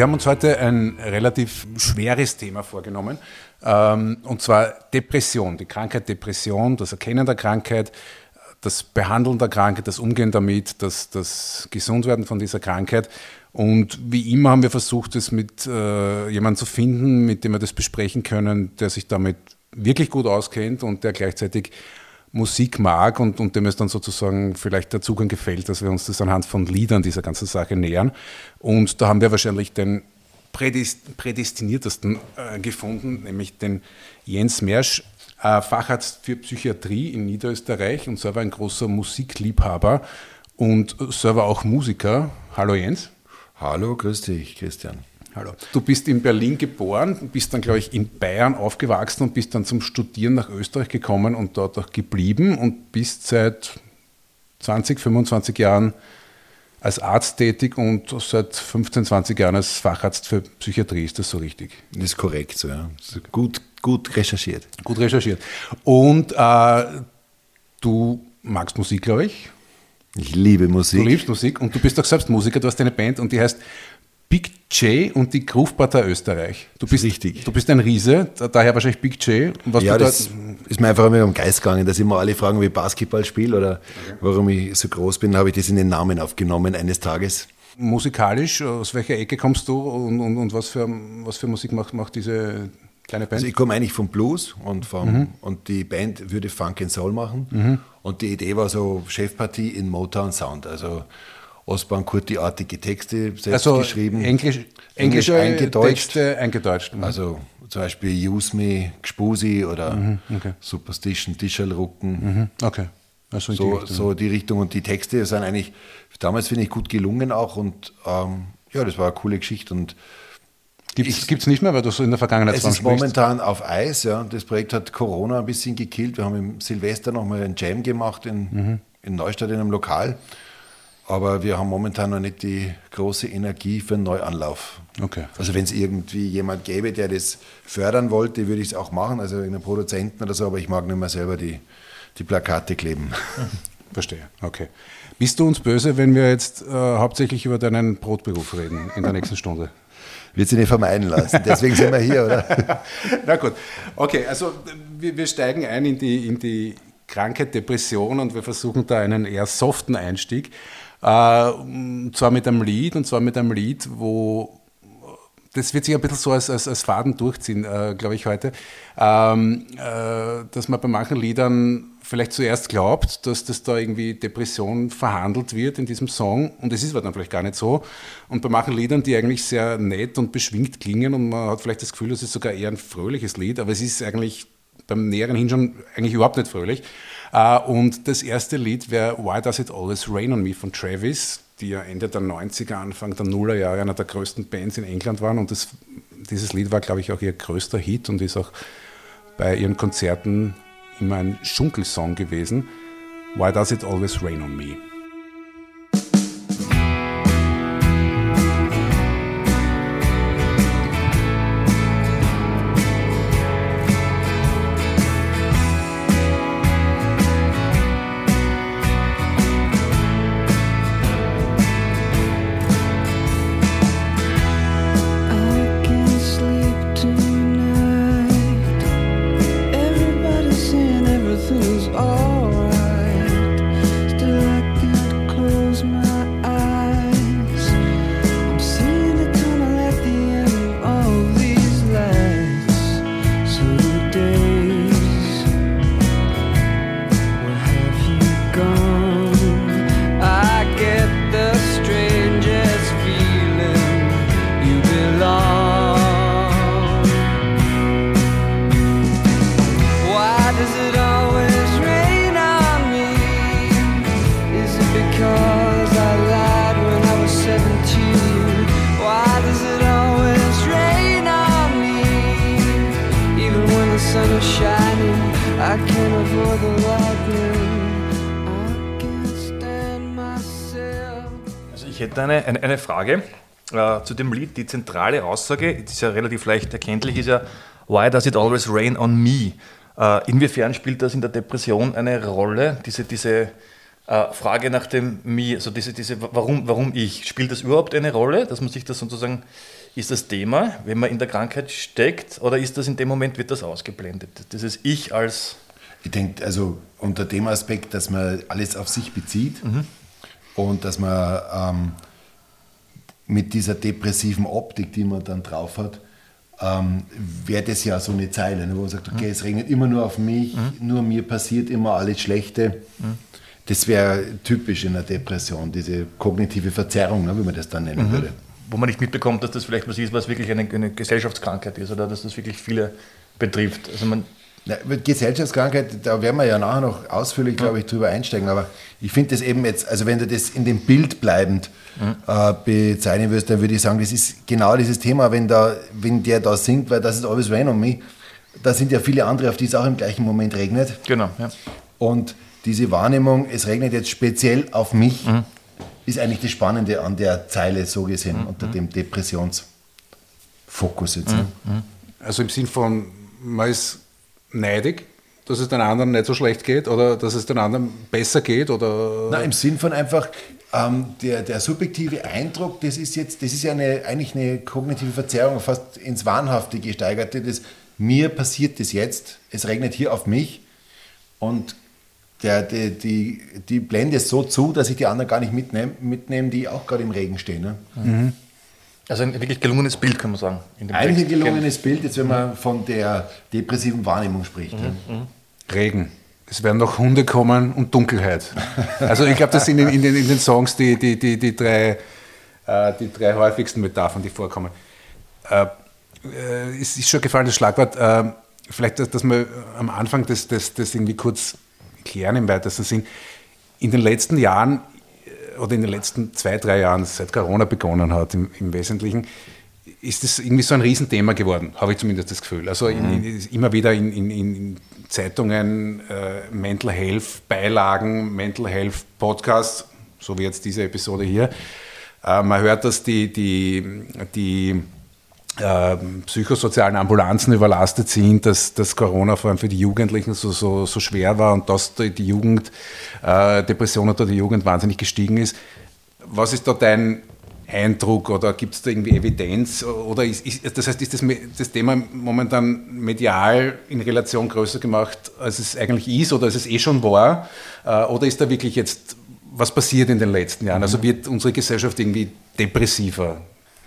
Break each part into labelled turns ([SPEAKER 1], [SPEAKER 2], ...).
[SPEAKER 1] Wir haben uns heute ein relativ schweres Thema vorgenommen, ähm, und zwar Depression, die Krankheit Depression, das Erkennen der Krankheit, das Behandeln der Krankheit, das Umgehen damit, das, das Gesundwerden von dieser Krankheit. Und wie immer haben wir versucht, es mit äh, jemandem zu finden, mit dem wir das besprechen können, der sich damit wirklich gut auskennt und der gleichzeitig Musik mag und, und dem es dann sozusagen vielleicht der Zugang gefällt, dass wir uns das anhand von Liedern dieser ganzen Sache nähern. Und da haben wir wahrscheinlich den prädestiniertesten äh, gefunden, nämlich den Jens Mersch, äh, Facharzt für Psychiatrie in Niederösterreich und selber ein großer Musikliebhaber und selber auch Musiker. Hallo Jens.
[SPEAKER 2] Hallo, grüß dich, Christian.
[SPEAKER 1] Hallo. Du bist in Berlin geboren, bist dann, glaube ich, in Bayern aufgewachsen und bist dann zum Studieren nach Österreich gekommen und dort auch geblieben und bist seit 20, 25 Jahren als Arzt tätig und seit 15, 20 Jahren als Facharzt für Psychiatrie. Ist das so richtig?
[SPEAKER 2] Das ist korrekt, so, ja. Gut, gut recherchiert.
[SPEAKER 1] Gut recherchiert. Und äh, du magst Musik, glaube ich.
[SPEAKER 2] Ich liebe Musik.
[SPEAKER 1] Du liebst Musik und du bist auch selbst Musiker, du hast eine Band und die heißt Big J und die Groove-Partei Österreich. Du bist,
[SPEAKER 2] Richtig.
[SPEAKER 1] Du bist ein Riese, daher wahrscheinlich Big J.
[SPEAKER 2] Was ja, das ist mir einfach immer am Geist gegangen, dass immer alle fragen, wie ich Basketball spiele oder okay. warum ich so groß bin, habe ich das in den Namen aufgenommen eines Tages.
[SPEAKER 1] Musikalisch, aus welcher Ecke kommst du und, und, und was, für, was für Musik macht, macht diese kleine Band?
[SPEAKER 2] Also ich komme eigentlich vom Blues und, vom, mhm. und die Band würde Funk and Soul machen mhm. und die Idee war so Chefpartie in Motown Sound, also Osborne Kurti-artige Texte selbst
[SPEAKER 1] also
[SPEAKER 2] geschrieben.
[SPEAKER 1] Englisch, englische eingedeutscht. Texte eingedeutscht.
[SPEAKER 2] Mhm. Also zum Beispiel Use Me, Gspusi oder mhm, okay. Superstition, Tischelrucken.
[SPEAKER 1] Mhm, okay.
[SPEAKER 2] Also so, die so die Richtung. Und die Texte sind eigentlich damals, finde ich, gut gelungen auch. Und ähm, ja, das war eine coole Geschichte. Und
[SPEAKER 1] Gibt es nicht mehr, weil du so in der Vergangenheit
[SPEAKER 2] Es ist sprichst. momentan auf Eis. Ja. Das Projekt hat Corona ein bisschen gekillt. Wir haben im Silvester nochmal einen Jam gemacht in, mhm. in Neustadt in einem Lokal. Aber wir haben momentan noch nicht die große Energie für einen Neuanlauf.
[SPEAKER 1] Okay.
[SPEAKER 2] Also wenn es irgendwie jemand gäbe, der das fördern wollte, würde ich es auch machen, also einen Produzenten oder so, aber ich mag nicht mehr selber die, die Plakate kleben.
[SPEAKER 1] Verstehe, okay. Bist du uns böse, wenn wir jetzt äh, hauptsächlich über deinen Brotberuf reden in der nächsten Stunde?
[SPEAKER 2] Wird sie nicht vermeiden lassen. Deswegen sind wir hier, oder?
[SPEAKER 1] Na gut. Okay, also wir, wir steigen ein in die, in die Krankheit Depression und wir versuchen da einen eher soften Einstieg. Äh, zwar mit einem Lied und zwar mit einem Lied, wo das wird sich ein bisschen so als, als, als Faden durchziehen, äh, glaube ich, heute, ähm, äh, dass man bei manchen Liedern vielleicht zuerst glaubt, dass das da irgendwie Depression verhandelt wird in diesem Song und es ist aber dann vielleicht gar nicht so. Und bei manchen Liedern, die eigentlich sehr nett und beschwingt klingen und man hat vielleicht das Gefühl, das ist sogar eher ein fröhliches Lied, aber es ist eigentlich beim näheren Hinschauen eigentlich überhaupt nicht fröhlich. Äh, und das erste Lied wäre Why Does It Always Rain on Me von Travis, die ja Ende der 90er, Anfang der Nullerjahre einer der größten Bands in England waren. Und das, dieses Lied war, glaube ich, auch ihr größter Hit und ist auch bei ihren Konzerten immer ein Schunkelsong gewesen. Why Does It Always Rain on Me?
[SPEAKER 3] Eine, eine, eine Frage äh, zu dem Lied. Die zentrale Aussage, die ist ja relativ leicht erkenntlich, ist ja, Why does it always rain on me? Äh, inwiefern spielt das in der Depression eine Rolle, diese, diese Äh, Frage nach dem mir, also diese, diese, warum, warum ich, spielt das überhaupt eine Rolle, dass man sich das sozusagen, ist das Thema, wenn man in der Krankheit steckt, oder ist das in dem Moment, wird das ausgeblendet? Dieses Ich als...
[SPEAKER 2] Ich denke, also unter dem Aspekt, dass man alles auf sich bezieht mhm. und dass man ähm, mit dieser depressiven Optik, die man dann drauf hat, ähm, wäre das ja so eine Zeile, ne, wo man sagt, okay, mhm. es regnet immer nur auf mich, mhm. nur mir passiert immer alles Schlechte. Das wäre typisch in einer Depression, diese kognitive Verzerrung, ne, wie man das dann nennen mhm. würde.
[SPEAKER 3] Wo man nicht mitbekommt, dass das vielleicht was ist, was wirklich eine, eine Gesellschaftskrankheit ist oder dass das wirklich viele betrifft. Also man
[SPEAKER 2] na, Gesellschaftskrankheit, da werden wir ja nachher noch ausführlich, glaube ich, drüber einsteigen. Aber ich finde das eben jetzt, also wenn du das in dem Bild bleibend mhm. äh, bezeichnen würdest, dann würde ich sagen, das ist genau dieses Thema, wenn, da, wenn der da singt, weil das ist always rain on me. Da sind ja viele andere, auf die es auch im gleichen Moment regnet.
[SPEAKER 3] Genau, ja.
[SPEAKER 2] Und diese Wahrnehmung, es regnet jetzt speziell auf mich, mhm. ist eigentlich das Spannende an der Zeile so gesehen, mhm. unter dem Depressionsfokus jetzt. Ne?
[SPEAKER 1] Mhm. Also im Sinn von, man ist neidig, dass es den anderen nicht so schlecht geht oder dass es den anderen besser geht? Oder?
[SPEAKER 2] Nein, im Sinn von einfach, ähm, der, der subjektive Eindruck, das ist jetzt, das ist ja eine, eigentlich eine kognitive Verzerrung, fast ins Wahnhafte gesteigerte. Das, mir passiert das jetzt, es regnet hier auf mich und der, die, die, die blende es so zu, dass ich die anderen gar nicht mitnehme, mitnehm, die auch gerade im Regen stehen. Ne? Mhm.
[SPEAKER 3] Also ein wirklich gelungenes Bild, kann man sagen.
[SPEAKER 2] Ein gelungenes Bild, jetzt wenn man von der depressiven Wahrnehmung spricht. Mhm.
[SPEAKER 1] Mhm. Regen. Es werden noch Hunde kommen und Dunkelheit. Also ich glaube, das sind in, in, den, in, den, Songs die, die, die, die, drei, äh, die drei häufigsten Metaphern, die vorkommen. Äh, äh, es ist schon gefallen, das Schlagwort. Äh, vielleicht, dass, dass wir am Anfang das, das, das irgendwie kurz klären im weitesten Sinn. In den letzten Jahren oder in den letzten zwei, drei Jahren, seit Corona begonnen hat im, im Wesentlichen, ist das irgendwie so ein Riesenthema geworden, habe ich zumindest das Gefühl. Also in, in, immer wieder in, in Zeitungen, äh, Mental Health Beilagen, Mental Health Podcasts, so wie jetzt diese Episode hier. Äh, man hört, dass die, die, die psychosozialen Ambulanzen überlastet sind, dass, dass Corona vor allem für die Jugendlichen so, so, so schwer war und dass die Jugend, äh, Depression unter der Jugend wahnsinnig gestiegen ist. Was ist da dein Eindruck oder gibt es da irgendwie Evidenz? Oder ist, ist, das heißt, ist das, das Thema momentan medial in Relation größer gemacht, als es eigentlich ist oder als es eh schon war? Äh, oder ist da wirklich jetzt was passiert in den letzten Jahren? Also wird unsere Gesellschaft irgendwie depressiver?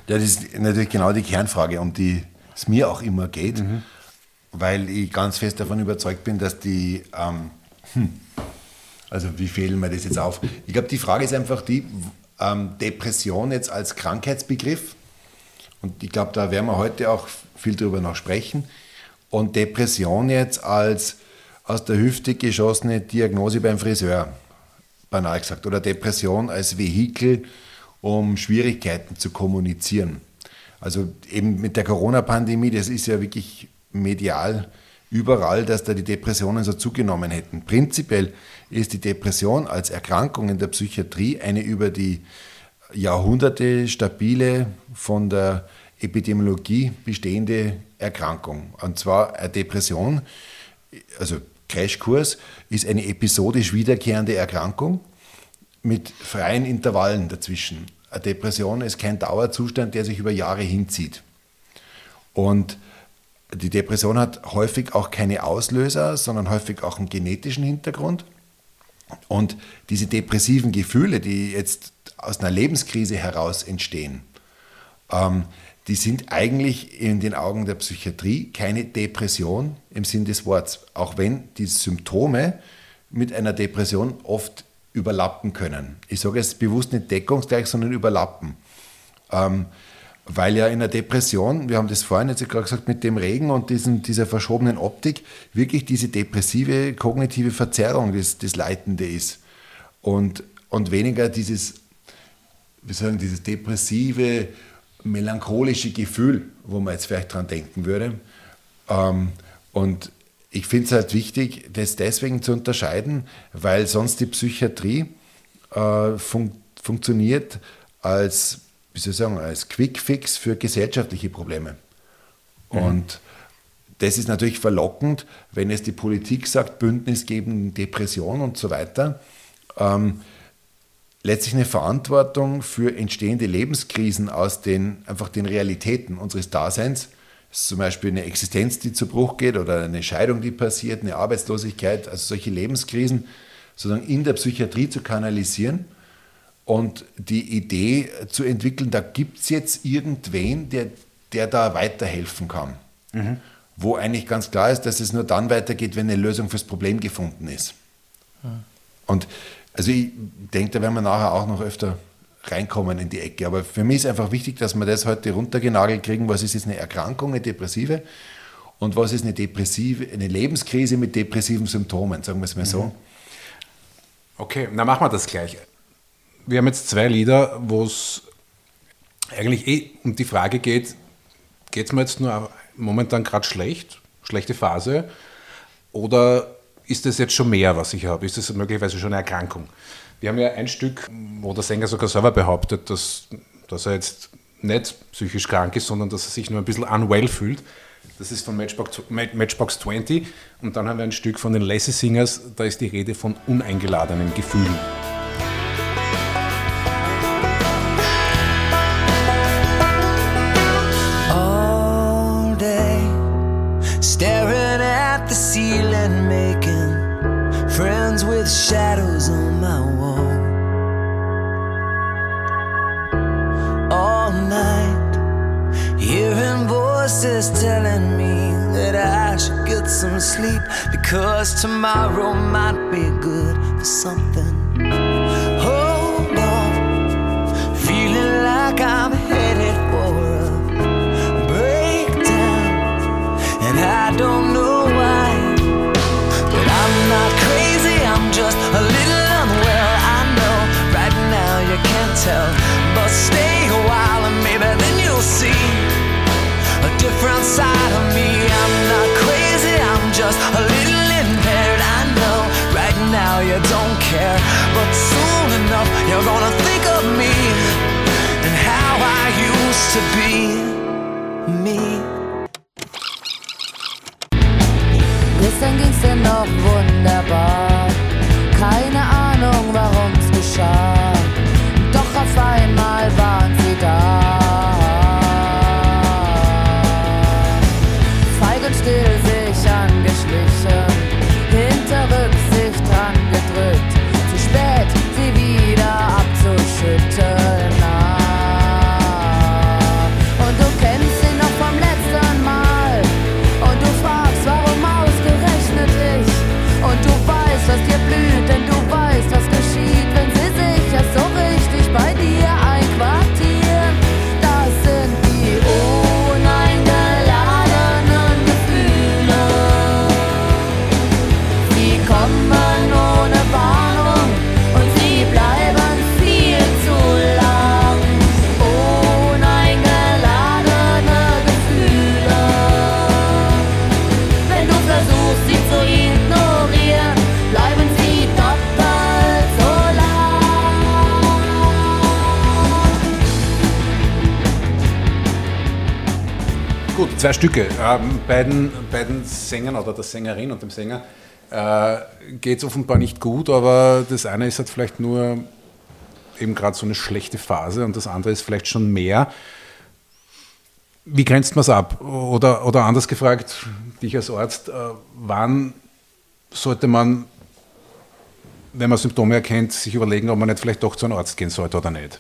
[SPEAKER 2] Ja, das ist natürlich genau die Kernfrage, um die es mir auch immer geht, mhm. weil ich ganz fest davon überzeugt bin, dass die, ähm, hm, also wie fehlen mir das jetzt auf? Ich glaube, die Frage ist einfach die, ähm, Depression jetzt als Krankheitsbegriff, und ich glaube, da werden wir heute auch viel drüber noch sprechen, und Depression jetzt als aus der Hüfte geschossene Diagnose beim Friseur, banal gesagt, oder Depression als Vehikel, um Schwierigkeiten zu kommunizieren. Also eben mit der Corona-Pandemie, das ist ja wirklich medial überall, dass da die Depressionen so zugenommen hätten. Prinzipiell ist die Depression als Erkrankung in der Psychiatrie eine über die Jahrhunderte stabile, von der Epidemiologie bestehende Erkrankung. Und zwar eine Depression, also Crashkurs, ist eine episodisch wiederkehrende Erkrankung mit freien Intervallen dazwischen. Eine Depression ist kein Dauerzustand, der sich über Jahre hinzieht. Und die Depression hat häufig auch keine Auslöser, sondern häufig auch einen genetischen Hintergrund. Und diese depressiven Gefühle, die jetzt aus einer Lebenskrise heraus entstehen, ähm, die sind eigentlich in den Augen der Psychiatrie keine Depression im Sinn des Wortes, auch wenn die Symptome mit einer Depression oft überlappen können. Ich sage jetzt bewusst nicht deckungsgleich, sondern überlappen. Ähm, weil ja in der Depression, wir haben das vorhin jetzt gerade gesagt, mit dem Regen und diesen, dieser verschobenen Optik, wirklich diese depressive kognitive Verzerrung das, das Leitende ist. Und, und weniger dieses, wir sagen, dieses depressive, melancholische Gefühl, wo man jetzt vielleicht dran denken würde. Ähm, und ich finde es halt wichtig, das deswegen zu unterscheiden, weil sonst die Psychiatrie äh, fun funktioniert als, wie soll ich sagen, als Quickfix für gesellschaftliche Probleme. Mhm. Und das ist natürlich verlockend, wenn es die Politik sagt, Bündnis gegen Depression und so weiter. ähm, letztlich eine Verantwortung für entstehende Lebenskrisen aus den einfach den Realitäten unseres Daseins. Zum Beispiel eine Existenz, die zu Bruch geht oder eine Scheidung, die passiert, eine Arbeitslosigkeit, also solche Lebenskrisen sozusagen in der Psychiatrie zu kanalisieren und die Idee zu entwickeln, da gibt es jetzt irgendwen, der, der da weiterhelfen kann. Mhm. Wo eigentlich ganz klar ist, dass es nur dann weitergeht, wenn eine Lösung fürs Problem gefunden ist. Mhm. Und also ich denke, da werden wir nachher auch noch öfter reinkommen in die Ecke. Aber für mich ist einfach wichtig, dass wir das heute runtergenagelt kriegen. Was ist jetzt eine Erkrankung, eine depressive? Und was ist eine depressive, eine Lebenskrise mit depressiven Symptomen, sagen wir es mal so. Mhm.
[SPEAKER 1] Okay, dann machen wir das gleich. Wir haben jetzt zwei Lieder, wo es eigentlich eh um die Frage geht, geht es mir jetzt nur momentan gerade schlecht, schlechte Phase, oder ist das jetzt schon mehr, was ich habe? Ist das möglicherweise schon eine Erkrankung? Wir haben ja ein Stück, wo der Sänger sogar selber behauptet, dass, dass er jetzt nicht psychisch krank ist, sondern dass er sich nur ein bisschen unwell fühlt. Das ist von Matchbox, Matchbox 20. Und dann haben wir ein Stück von den Lassie Singers, da ist die Rede von uneingeladenen Gefühlen. All day, staring at the ceiling, making friends with shadows on my wall. Hearing voices telling me that I should get some sleep because tomorrow might be good for something. Hold on, feeling like I'm headed for a breakdown, and I don't know why, but I'm not crazy. I'm just a little different side of me. I'm not crazy, I'm just a little impaired. I know right now you don't care, but soon enough you're gonna think of me and how I used to be me. Gestern ging's dir noch wunderbar. Keine Ahnung, warum's geschah. Zwei Stücke. Ähm, beiden, beiden Sängern oder der Sängerin und dem Sänger äh, geht es offenbar nicht gut, aber das eine ist halt vielleicht nur eben gerade so eine schlechte Phase und das andere ist vielleicht schon mehr. Wie grenzt man es ab? Oder, oder anders gefragt, dich als Arzt, äh, wann sollte man, wenn man Symptome erkennt, sich überlegen, ob man nicht vielleicht doch zu einem Arzt gehen sollte oder nicht?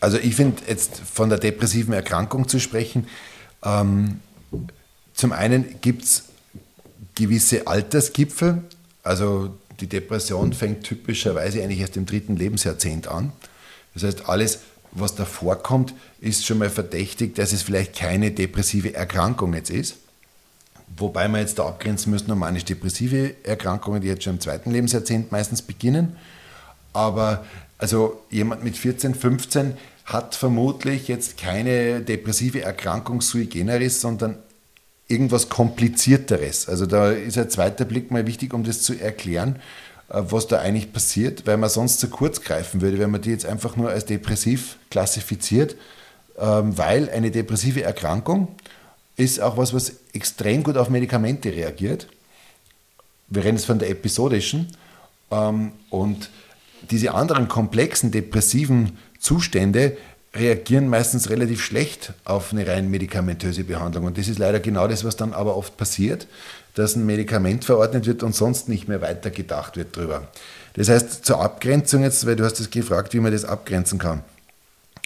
[SPEAKER 2] Also ich finde jetzt von der depressiven Erkrankung zu sprechen, ähm, zum einen gibt es gewisse Altersgipfel, also die Depression fängt typischerweise eigentlich erst im dritten Lebensjahrzehnt an. Das heißt, alles, was davor kommt, ist schon mal verdächtig, dass es vielleicht keine depressive Erkrankung jetzt ist. Wobei wir jetzt da abgrenzen müssen um manisch-depressive Erkrankungen, die jetzt schon im zweiten Lebensjahrzehnt meistens beginnen. Aber also jemand mit 14, 15 hat vermutlich jetzt keine depressive Erkrankung sui generis, sondern irgendwas Komplizierteres. Also da ist ein zweiter Blick mal wichtig, um das zu erklären, äh, was da eigentlich passiert, weil man sonst zu kurz greifen würde, wenn man die jetzt einfach nur als depressiv klassifiziert, ähm, weil eine depressive Erkrankung ist auch was, was extrem gut auf Medikamente reagiert. Wir reden jetzt von der episodischen. Ähm, Und diese anderen komplexen depressiven Zustände reagieren meistens relativ schlecht auf eine rein medikamentöse Behandlung. Und das ist leider genau das, was dann aber oft passiert, dass ein Medikament verordnet wird und sonst nicht mehr weiter gedacht wird drüber. Das heißt, zur Abgrenzung jetzt, weil du hast das gefragt, wie man das abgrenzen kann.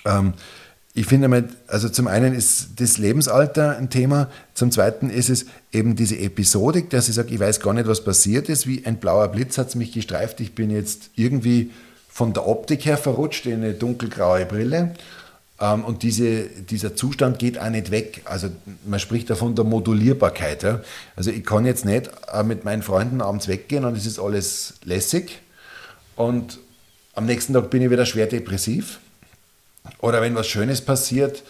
[SPEAKER 2] Ähm, ich finde mal, also zum einen ist das Lebensalter ein Thema, zum zweiten ist es eben diese Episodik, dass ich sage, ich weiß gar nicht, was passiert ist, wie ein blauer Blitz hat es mich gestreift, ich bin jetzt irgendwie von der Optik her verrutscht in eine dunkelgraue Brille ähm, und diese, dieser Zustand geht auch nicht weg. Also man spricht davon der Modulierbarkeit. Ja? Also ich kann jetzt nicht äh, mit meinen Freunden abends weggehen und es ist alles lässig und am nächsten Tag bin ich wieder schwer depressiv. Oder wenn was Schönes passiert,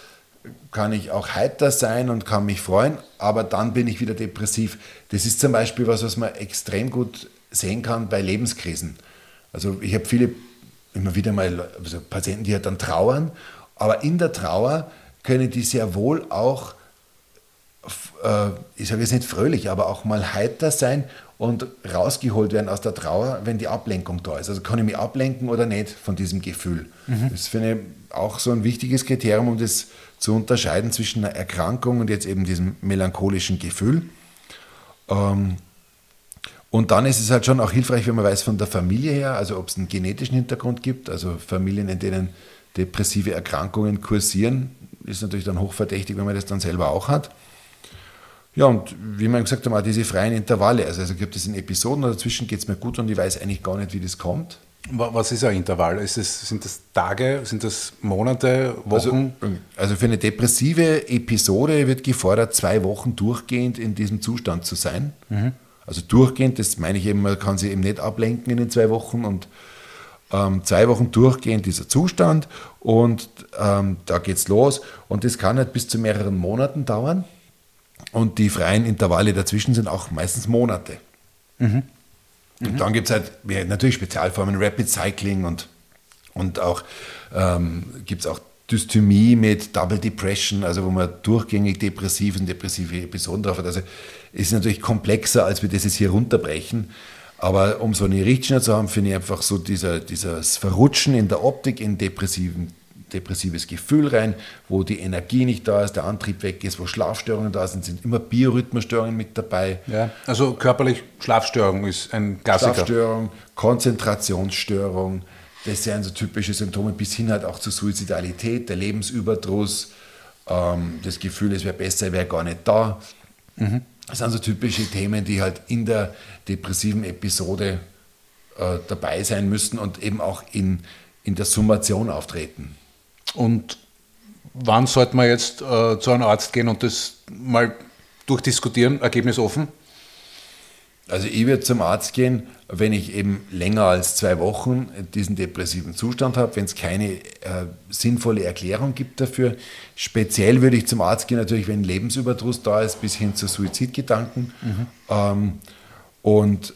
[SPEAKER 2] kann ich auch heiter sein und kann mich freuen, aber dann bin ich wieder depressiv. Das ist zum Beispiel was, was man extrem gut sehen kann bei Lebenskrisen. Also ich habe viele, immer wieder mal also Patienten, die halt dann trauern aber in der Trauer können die sehr wohl auch, äh, ich sage jetzt nicht fröhlich, aber auch mal heiter sein und rausgeholt werden aus der Trauer, wenn die Ablenkung da ist. Also kann ich mich ablenken oder nicht von diesem Gefühl. Mhm. Das finde ich auch so ein wichtiges Kriterium, um das zu unterscheiden zwischen einer Erkrankung und jetzt eben diesem melancholischen Gefühl. Ähm, und dann ist es halt schon auch hilfreich, wenn man weiß von der Familie her, also ob es einen genetischen Hintergrund gibt, also Familien, in denen depressive Erkrankungen kursieren. Ist natürlich dann hochverdächtig, wenn man das dann selber auch hat. Ja, und wie man gesagt hat, auch diese freien Intervalle. Also, also gibt es in Episoden dazwischen geht es mir gut und ich weiß eigentlich gar nicht, wie das kommt.
[SPEAKER 1] Was ist ein Intervall? Ist es, sind das Tage, sind das Monate, Wochen?
[SPEAKER 2] Also, also, für eine depressive Episode wird gefordert, zwei Wochen durchgehend in diesem Zustand zu sein. Mhm. Also durchgehend, das meine ich eben, man kann sich eben nicht ablenken in den zwei Wochen und ähm, zwei Wochen durchgehend dieser Zustand und ähm, da es los und das kann halt bis zu mehreren Monaten dauern und die freien Intervalle dazwischen sind auch meistens Monate. Mhm. Und mhm. dann gibt es halt natürlich Spezialformen, Rapid Cycling und, und auch ähm, gibt es auch Dysthymie mit Double Depression, also wo man durchgängig depressive und depressive Episoden drauf hat. Also ist natürlich komplexer, als wir das jetzt hier runterbrechen. Aber um so eine Richtschnur zu haben, finde ich einfach so dieser, dieses Verrutschen in der Optik in depressiven, depressives Gefühl rein, wo die Energie nicht da ist, der Antrieb weg ist, wo Schlafstörungen da sind, sind immer Biorhythmusstörungen mit dabei.
[SPEAKER 1] Ja, also körperlich Schlafstörung ist ein Klassiker.
[SPEAKER 2] Schlafstörung, Konzentrationsstörung, das sind so typische Symptome bis hin halt auch zur Suizidalität, der Lebensüberdruss, ähm, das Gefühl, es wäre besser, wäre gar nicht da. Mhm. Das sind so typische Themen, die halt in der depressiven Episode äh, dabei sein müssen und eben auch in, in der Summation auftreten.
[SPEAKER 1] Und wann sollte man jetzt äh, zu einem Arzt gehen und das mal durchdiskutieren, Ergebnis offen?
[SPEAKER 2] Also ich würde zum Arzt gehen, wenn ich eben länger als zwei Wochen diesen depressiven Zustand habe, wenn es keine äh, sinnvolle Erklärung gibt dafür. Speziell würde ich zum Arzt gehen, natürlich, wenn Lebensüberdruss da ist, bis hin zu Suizidgedanken. Mhm. Ähm, und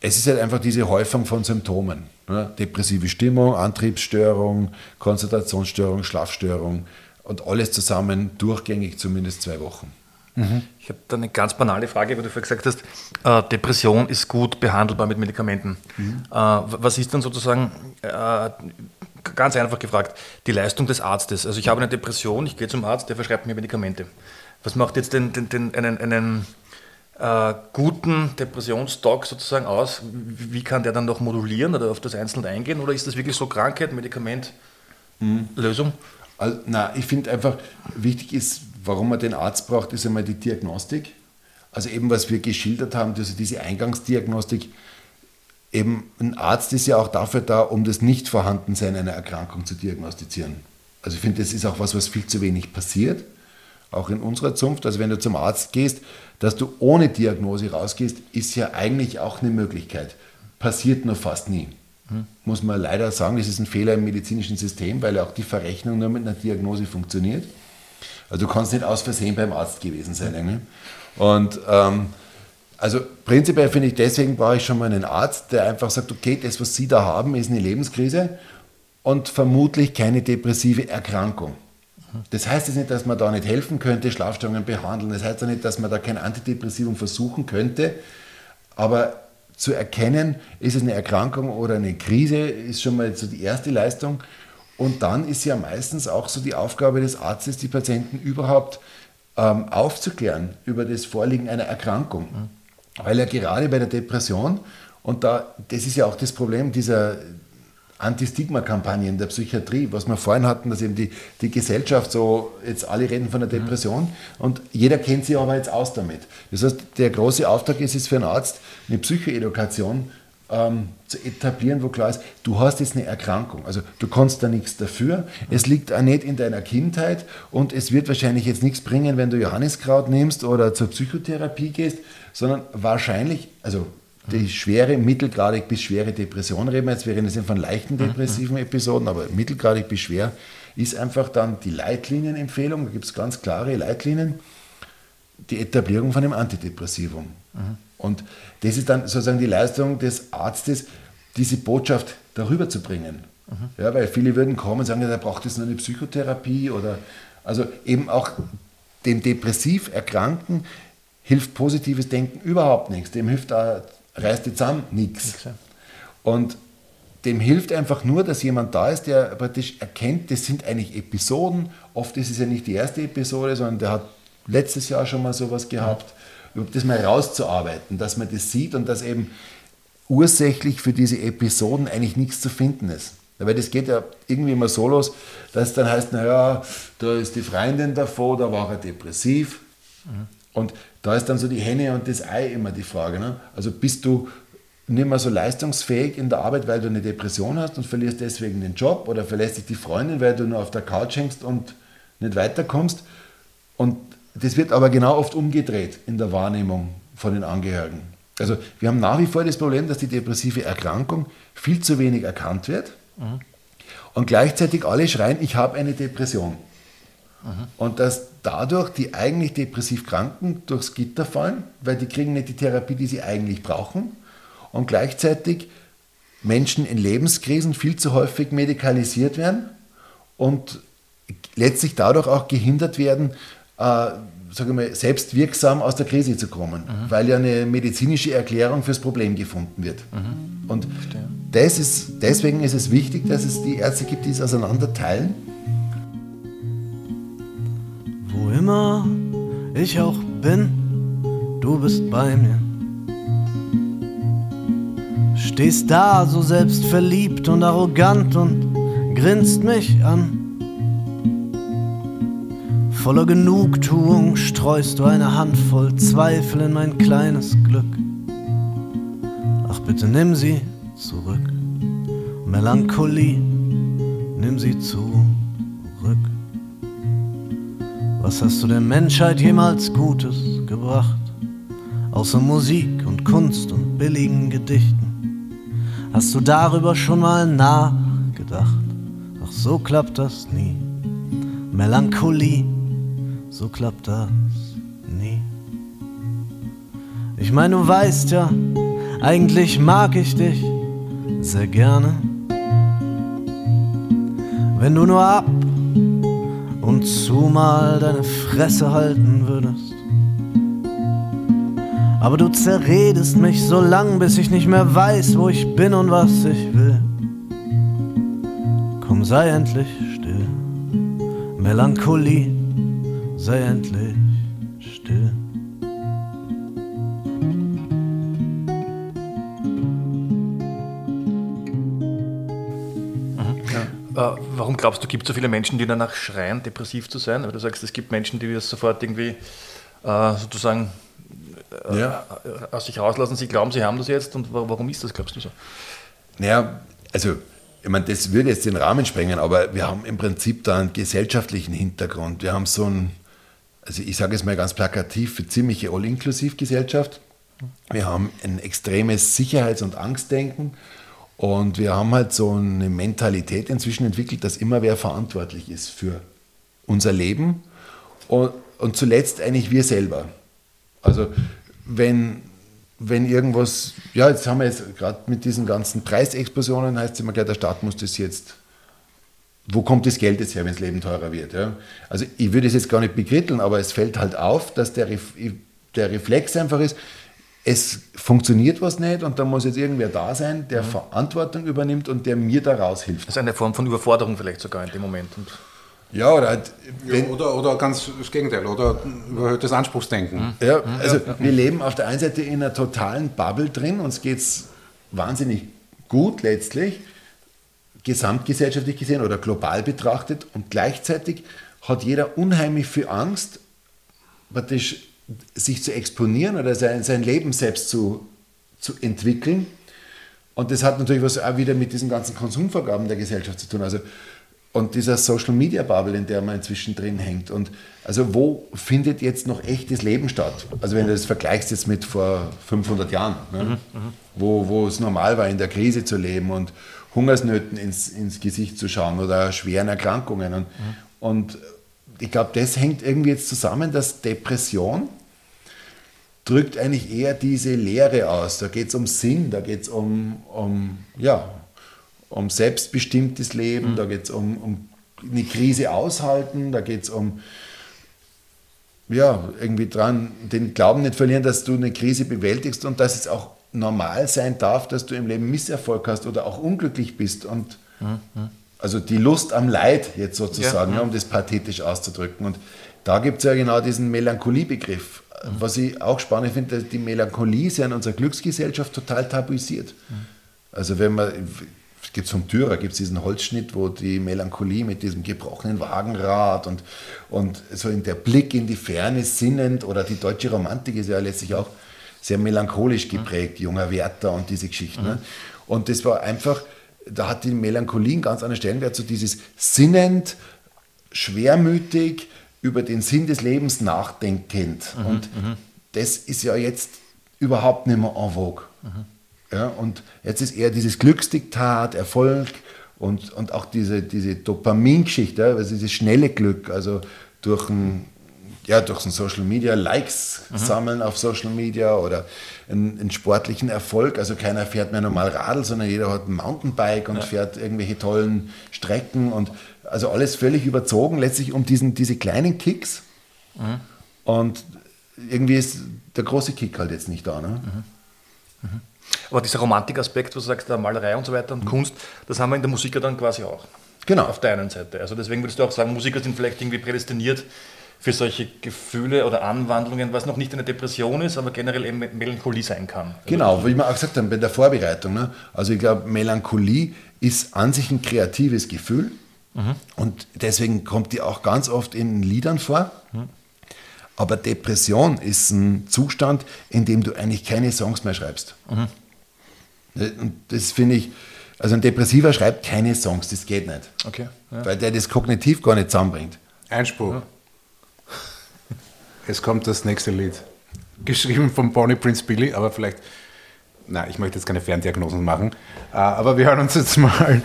[SPEAKER 2] es ist halt einfach diese Häufung von Symptomen. Ne? Depressive Stimmung, Antriebsstörung, Konzentrationsstörung, Schlafstörung und alles zusammen durchgängig zumindest zwei Wochen.
[SPEAKER 3] Mhm. Ich habe da eine ganz banale Frage, weil du vorhin gesagt hast, äh, Depression ist gut behandelbar mit Medikamenten. Mhm. Äh, was ist dann sozusagen, äh, ganz einfach gefragt, die Leistung des Arztes? Also ich habe eine Depression, ich gehe zum Arzt, der verschreibt mir Medikamente. Was macht jetzt den, den, den einen, einen äh, guten Depressionsdoc sozusagen aus? Wie kann der dann noch modulieren oder auf das Einzelne eingehen? Oder ist das wirklich so Krankheit, Medikament, mhm. Lösung?
[SPEAKER 2] Also, na, ich finde einfach, wichtig ist, warum man den Arzt braucht, ist einmal die Diagnostik. Also eben, was wir geschildert haben, also diese Eingangsdiagnostik. Eben ein Arzt ist ja auch dafür da, um das Nichtvorhandensein einer Erkrankung zu diagnostizieren. Also ich finde, das ist auch was, was viel zu wenig passiert, auch in unserer Zunft. Also wenn du zum Arzt gehst, dass du ohne Diagnose rausgehst, ist ja eigentlich auch eine Möglichkeit. Passiert nur fast nie. Hm. Muss man leider sagen, das ist ein Fehler im medizinischen System, weil auch die Verrechnung nur mit einer Diagnose funktioniert. Also du kannst nicht aus Versehen beim Arzt gewesen sein. Ne? Und ähm, also prinzipiell finde ich, deswegen brauche ich schon mal einen Arzt, der einfach sagt, okay, das, was Sie da haben, ist eine Lebenskrise und vermutlich keine depressive Erkrankung. Das heißt jetzt nicht, dass man da nicht helfen könnte, Schlafstörungen behandeln. Das heißt auch nicht, dass man da kein Antidepressivum versuchen könnte. Aber zu erkennen, ist es eine Erkrankung oder eine Krise, ist schon mal so die erste Leistung. Und dann ist ja meistens auch so die Aufgabe des Arztes, die Patienten überhaupt ähm, aufzuklären über das Vorliegen einer Erkrankung. Mhm. Weil ja gerade bei der Depression, und da, das ist ja auch das Problem dieser Anti-Stigma-Kampagnen der Psychiatrie, was wir vorhin hatten, dass eben die, die Gesellschaft so, jetzt alle reden von der mhm. Depression mhm. und jeder kennt sich aber jetzt aus damit. Das heißt, der große Auftrag ist es für einen Arzt, eine Psychoedukation ähm, zu etablieren, wo klar ist, du hast jetzt eine Erkrankung. Also du kannst da nichts dafür. Es liegt auch nicht in deiner Kindheit und es wird wahrscheinlich jetzt nichts bringen, wenn du Johanniskraut nimmst oder zur Psychotherapie gehst, sondern wahrscheinlich, also die schwere, mittelgradig bis schwere Depression reden wir jetzt, wir reden jetzt von leichten depressiven Episoden, aber mittelgradig bis schwer ist einfach dann die Leitlinienempfehlung, da gibt es ganz klare Leitlinien, die Etablierung von einem Antidepressivum. Mhm. Und das ist dann sozusagen die Leistung des Arztes, diese Botschaft darüber zu bringen. Mhm. Ja, weil viele würden kommen und sagen, ja, da braucht es nur eine Psychotherapie oder also eben auch dem depressiv Erkrankten hilft positives Denken überhaupt nichts. Dem hilft da reißt die zusammen nichts. Und dem hilft einfach nur, dass jemand da ist, der praktisch erkennt, das sind eigentlich Episoden. Oft ist es ja nicht die erste Episode, sondern der hat letztes Jahr schon mal sowas gehabt. Das mal rauszuarbeiten, dass man das sieht und dass eben ursächlich für diese Episoden eigentlich nichts zu finden ist. Weil das geht ja irgendwie immer so los, dass es dann heißt, naja, da ist die Freundin davor, da war er depressiv. Mhm. Und da ist dann so die Henne und das Ei immer die Frage. Ne? Also bist du nicht mehr so leistungsfähig in der Arbeit, weil du eine Depression hast und verlierst deswegen den Job oder verlässt dich die Freundin, weil du nur auf der Couch hängst und nicht weiterkommst. Und das wird aber genau oft umgedreht in der Wahrnehmung von den Angehörigen. Also wir haben nach wie vor das Problem, dass die depressive Erkrankung viel zu wenig erkannt wird mhm. und gleichzeitig alle schreien, ich habe eine Depression. Mhm. Und dass dadurch die eigentlich depressiv Kranken durchs Gitter fallen, weil die kriegen nicht die Therapie, die sie eigentlich brauchen. Und gleichzeitig Menschen in Lebenskrisen viel zu häufig medikalisiert werden und letztlich dadurch auch gehindert werden, sage mal, selbst wirksam aus der Krise zu kommen, mhm. weil ja eine medizinische Erklärung fürs Problem gefunden wird. Mhm. Und das ist, deswegen ist es wichtig, dass es die Ärzte gibt, die es auseinander teilen.
[SPEAKER 4] Wo immer ich auch bin, du bist bei mir. Stehst da so selbstverliebt und arrogant und grinst mich an. Voller Genugtuung streust du eine Handvoll Zweifel in mein kleines Glück. Ach bitte nimm sie zurück. Melancholie, nimm sie zurück. Was hast du der Menschheit jemals Gutes gebracht? Außer Musik und Kunst und billigen Gedichten. Hast du darüber schon mal nachgedacht? Ach, so klappt das nie. Melancholie so klappt das nie. Ich meine, du weißt ja, eigentlich mag ich dich sehr gerne. Wenn du nur ab und zu mal deine Fresse halten würdest. Aber du zerredest mich so lang, bis ich nicht mehr weiß, wo ich bin und was ich will. Komm, sei endlich still. Melancholie sei endlich still.
[SPEAKER 3] Ja. Äh, warum glaubst du, gibt es so viele Menschen, die danach schreien, depressiv zu sein? Aber du sagst, es gibt Menschen, die das sofort irgendwie äh, sozusagen äh, ja. aus sich rauslassen. Sie glauben, sie haben das jetzt. Und warum ist das, glaubst du so?
[SPEAKER 2] Naja, also ich meine, das würde jetzt den Rahmen sprengen, aber wir haben im Prinzip da einen gesellschaftlichen Hintergrund. Wir haben so ein also ich sage es mal ganz plakativ, für ziemliche All-Inklusiv-Gesellschaft. Wir haben ein extremes Sicherheits- und Angstdenken und wir haben halt so eine Mentalität inzwischen entwickelt, dass immer wer verantwortlich ist für unser Leben und, und zuletzt eigentlich wir selber. Also wenn, wenn irgendwas, ja, jetzt haben wir jetzt gerade mit diesen ganzen Preisexplosionen, heißt es immer gleich, der Staat muss das jetzt wo kommt das Geld jetzt her, wenn das Leben teurer wird? Ja? Also ich würde es jetzt gar nicht bekritteln, aber es fällt halt auf, dass der, Ref der Reflex einfach ist, es funktioniert was nicht und da muss jetzt irgendwer da sein, der Verantwortung übernimmt und der mir da raushilft.
[SPEAKER 3] Das ist eine Form von Überforderung vielleicht sogar in dem Moment. Und
[SPEAKER 2] Ja, oder halt,
[SPEAKER 1] Ja, oder, oder ganz das Gegenteil, oder überhöhtes Anspruchsdenken.
[SPEAKER 2] Ja, also wir leben auf der einen Seite in einer totalen Bubble drin, uns geht es wahnsinnig gut letztlich, gesamtgesellschaftlich gesehen oder global betrachtet und gleichzeitig hat jeder unheimlich viel Angst, praktisch sich zu exponieren oder sein, sein Leben selbst zu, zu entwickeln. Und das hat natürlich was auch wieder mit diesen ganzen Konsumvorgaben der Gesellschaft zu tun. Also, und dieser Social Media Bubble, in der man inzwischen drin hängt. Und also wo findet jetzt noch echtes Leben statt? Also wenn du das vergleichst jetzt mit vor 500 Jahren, ne? wo, wo es normal war, in der Krise zu leben und Hungersnöten ins, ins Gesicht zu schauen oder schweren Erkrankungen. Und, und ich glaube, das hängt irgendwie jetzt zusammen, dass Depression drückt eigentlich eher diese Lehre aus. Da geht es um Sinn, da geht es um, um, ja, um selbstbestimmtes Leben, da geht es um, um eine Krise aushalten, da geht es um ja, irgendwie dran, den Glauben nicht verlieren, dass du eine Krise bewältigst und dass es auch normal sein darf, dass du im Leben Misserfolg hast oder auch unglücklich bist und also die Lust am Leid jetzt sozusagen,
[SPEAKER 3] Ja,
[SPEAKER 2] ja, um das pathetisch auszudrücken. Und da gibt es ja genau diesen Melancholiebegriff. Was ich auch spannend finde, dass die Melancholie ist ja in unserer Glücksgesellschaft total tabuisiert. Also wenn man, es gibt vom Dürer, gibt es diesen Holzschnitt, wo die Melancholie mit diesem gebrochenen Wagenrad und, und so in der Blick in die Ferne sinnend oder die deutsche Romantik ist ja letztlich auch sehr melancholisch geprägt, junger Werther und diese Geschichten. Ne? Und das war einfach, da hat die Melancholie einen ganz anderen Stellenwert, so dieses sinnend, schwermütig, über den Sinn des Lebens nachdenkend. Und das ist ja jetzt überhaupt nicht mehr en vogue. Ja, und jetzt ist eher dieses Glücksdiktat, Erfolg und, und auch diese, diese Dopamingeschichte, also dieses schnelle Glück, also durch ein, ja, durch ein Social Media, Likes sammeln auf Social Media oder einen, einen sportlichen Erfolg. Also keiner fährt mehr normal Radl, sondern jeder hat ein Mountainbike und fährt irgendwelche tollen Strecken und also alles völlig überzogen, letztlich um diesen, diese kleinen Kicks. Und irgendwie ist der große Kick halt jetzt nicht da. Ne?
[SPEAKER 3] Aber dieser Romantikaspekt, was du sagst, der Malerei und so weiter und Kunst, das haben wir in der Musik ja dann quasi auch.
[SPEAKER 2] Genau.
[SPEAKER 3] Auf der einen Seite. Also deswegen würdest du auch sagen, Musiker sind vielleicht irgendwie prädestiniert für solche Gefühle oder Anwandlungen, was noch nicht eine Depression ist, aber generell eben Melancholie sein kann.
[SPEAKER 2] Genau, wie wir auch gesagt haben, bei der Vorbereitung. Ne? Also ich glaube, Melancholie ist an sich ein kreatives Gefühl und deswegen kommt die auch ganz oft in Liedern vor. Aber Depression ist ein Zustand, in dem du eigentlich keine Songs mehr schreibst. Und das finde ich, also ein Depressiver schreibt keine Songs, das geht nicht.
[SPEAKER 3] Okay. Ja.
[SPEAKER 2] Weil der das kognitiv gar nicht zusammenbringt.
[SPEAKER 1] Einspruch. Es kommt das nächste Lied. Geschrieben von Bonnie Prince Billy, aber vielleicht. Na, ich möchte jetzt keine Ferndiagnosen machen. Äh, Aber wir hören uns jetzt mal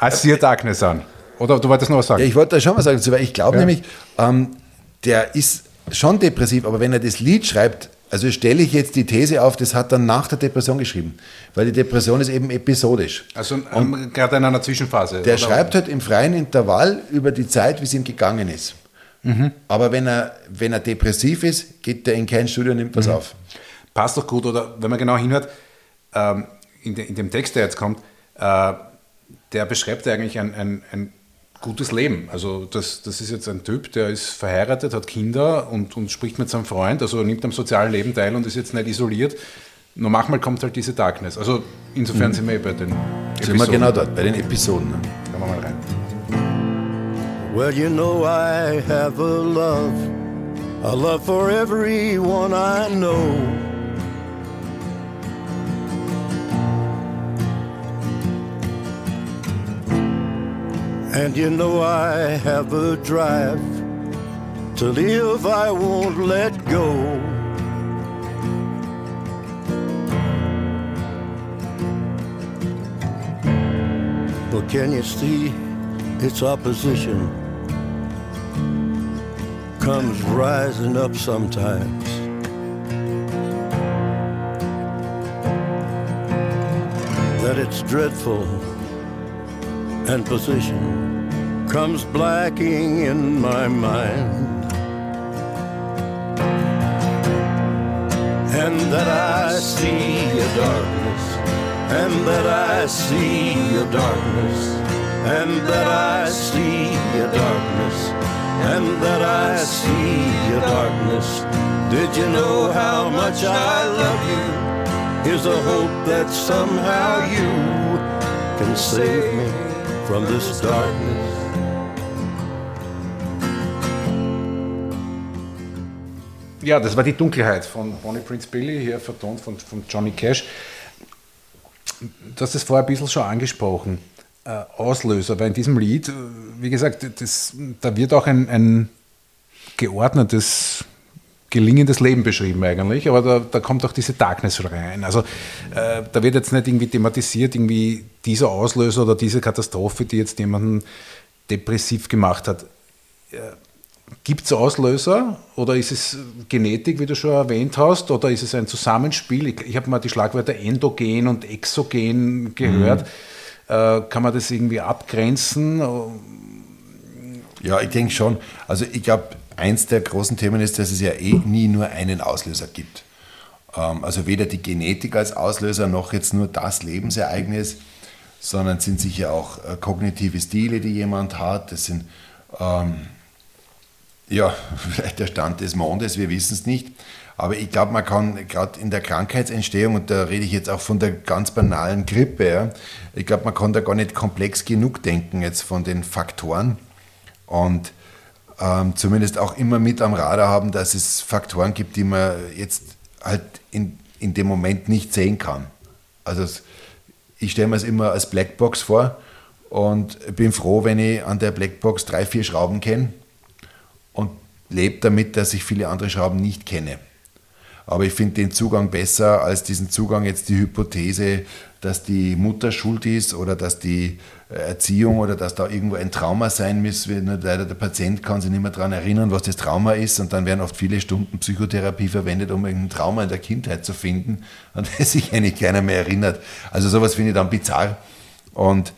[SPEAKER 1] Asir Darkness an. Oder du wolltest noch was sagen?
[SPEAKER 2] Ja, ich wollte da schon mal sagen, weil ich glaube
[SPEAKER 1] Ja.
[SPEAKER 2] nämlich, ähm, der ist schon depressiv, aber wenn er das Lied schreibt, also stelle ich jetzt die These auf, das hat er nach der Depression geschrieben, weil die Depression ist eben episodisch.
[SPEAKER 1] also ähm, gerade in einer Zwischenphase.
[SPEAKER 2] Der schreibt halt im freien Intervall über die Zeit, wie es ihm gegangen ist.
[SPEAKER 1] Mhm.
[SPEAKER 2] Aber wenn er, wenn er depressiv ist, geht er in kein Studio und nimmt
[SPEAKER 1] Mhm.
[SPEAKER 2] was auf.
[SPEAKER 1] passt doch gut, oder wenn man genau hinhört, ähm, in, de, in dem Text, der jetzt kommt, äh, der beschreibt eigentlich ein, ein, ein gutes Leben. Also das, das ist jetzt ein Typ, der ist verheiratet, hat Kinder und, und spricht mit seinem Freund, also nimmt am sozialen Leben teil und ist jetzt nicht isoliert. Nur manchmal kommt halt diese Darkness. Also insofern sind wir eh bei den
[SPEAKER 2] Sind wir genau dort, bei den Episoden. Ne?
[SPEAKER 1] Hören wir mal rein.
[SPEAKER 5] Well, you know I have a love, a love for everyone I know. And you know I have a drive to live, I won't let go. But can you see its opposition comes rising up sometimes? That it's dreadful and position comes blacking in my mind. and that I see a darkness, and that I see a darkness, and that I see a darkness, and that I see a darkness. Did you know how much I love you? Here's a hope that somehow you can save me from this darkness.
[SPEAKER 1] Ja, das war die Dunkelheit von Bonnie Prince Billy, hier vertont von, von Johnny Cash. Du hast es vorher ein bisschen schon angesprochen, Auslöser, weil in diesem Lied, äh, wie gesagt, das, da wird auch ein, ein geordnetes, gelingendes Leben beschrieben eigentlich, aber da, da kommt auch diese Darkness rein. Also äh, da wird jetzt nicht irgendwie thematisiert, irgendwie dieser Auslöser oder diese Katastrophe, die jetzt jemanden depressiv gemacht hat. Äh, Gibt es Auslöser oder ist es Genetik, wie du schon erwähnt hast, oder ist es ein Zusammenspiel? Ich, ich habe mal die Schlagwörter endogen und exogen gehört. Mhm. Äh, kann man das irgendwie abgrenzen?
[SPEAKER 2] Ja, ich denke schon. Also ich glaube, eins der großen Themen ist, dass es ja eh nie nur einen Auslöser gibt. Ähm, also weder die Genetik als Auslöser noch jetzt nur das Lebensereignis, sondern sind sicher auch äh, kognitive Stile, die jemand hat. Das sind ähm, ja, vielleicht der Stand des Mondes, wir wissen es nicht. Aber ich glaube, man kann gerade in der Krankheitsentstehung, und da rede ich jetzt auch von der ganz banalen Grippe, ja, ich glaube, man kann da gar nicht komplex genug denken jetzt von den Faktoren. Und ähm, zumindest auch immer mit am Radar haben, dass es Faktoren gibt, die man jetzt halt in, in dem Moment nicht sehen kann. Also ich stelle mir es immer als Blackbox vor und bin froh, wenn ich an der Blackbox drei, vier Schrauben kenne und lebe damit, dass ich viele andere Schrauben nicht kenne. Aber ich finde den Zugang besser als diesen Zugang jetzt die Hypothese, dass die Mutter schuld ist oder dass die Erziehung oder dass da irgendwo ein Trauma sein muss. Leider der Patient kann sich nicht mehr daran erinnern, was das Trauma ist und dann werden oft viele Stunden Psychotherapie verwendet, um irgendein Trauma in der Kindheit zu finden, an das sich eigentlich keiner mehr erinnert. Also sowas finde ich dann bizarr. Und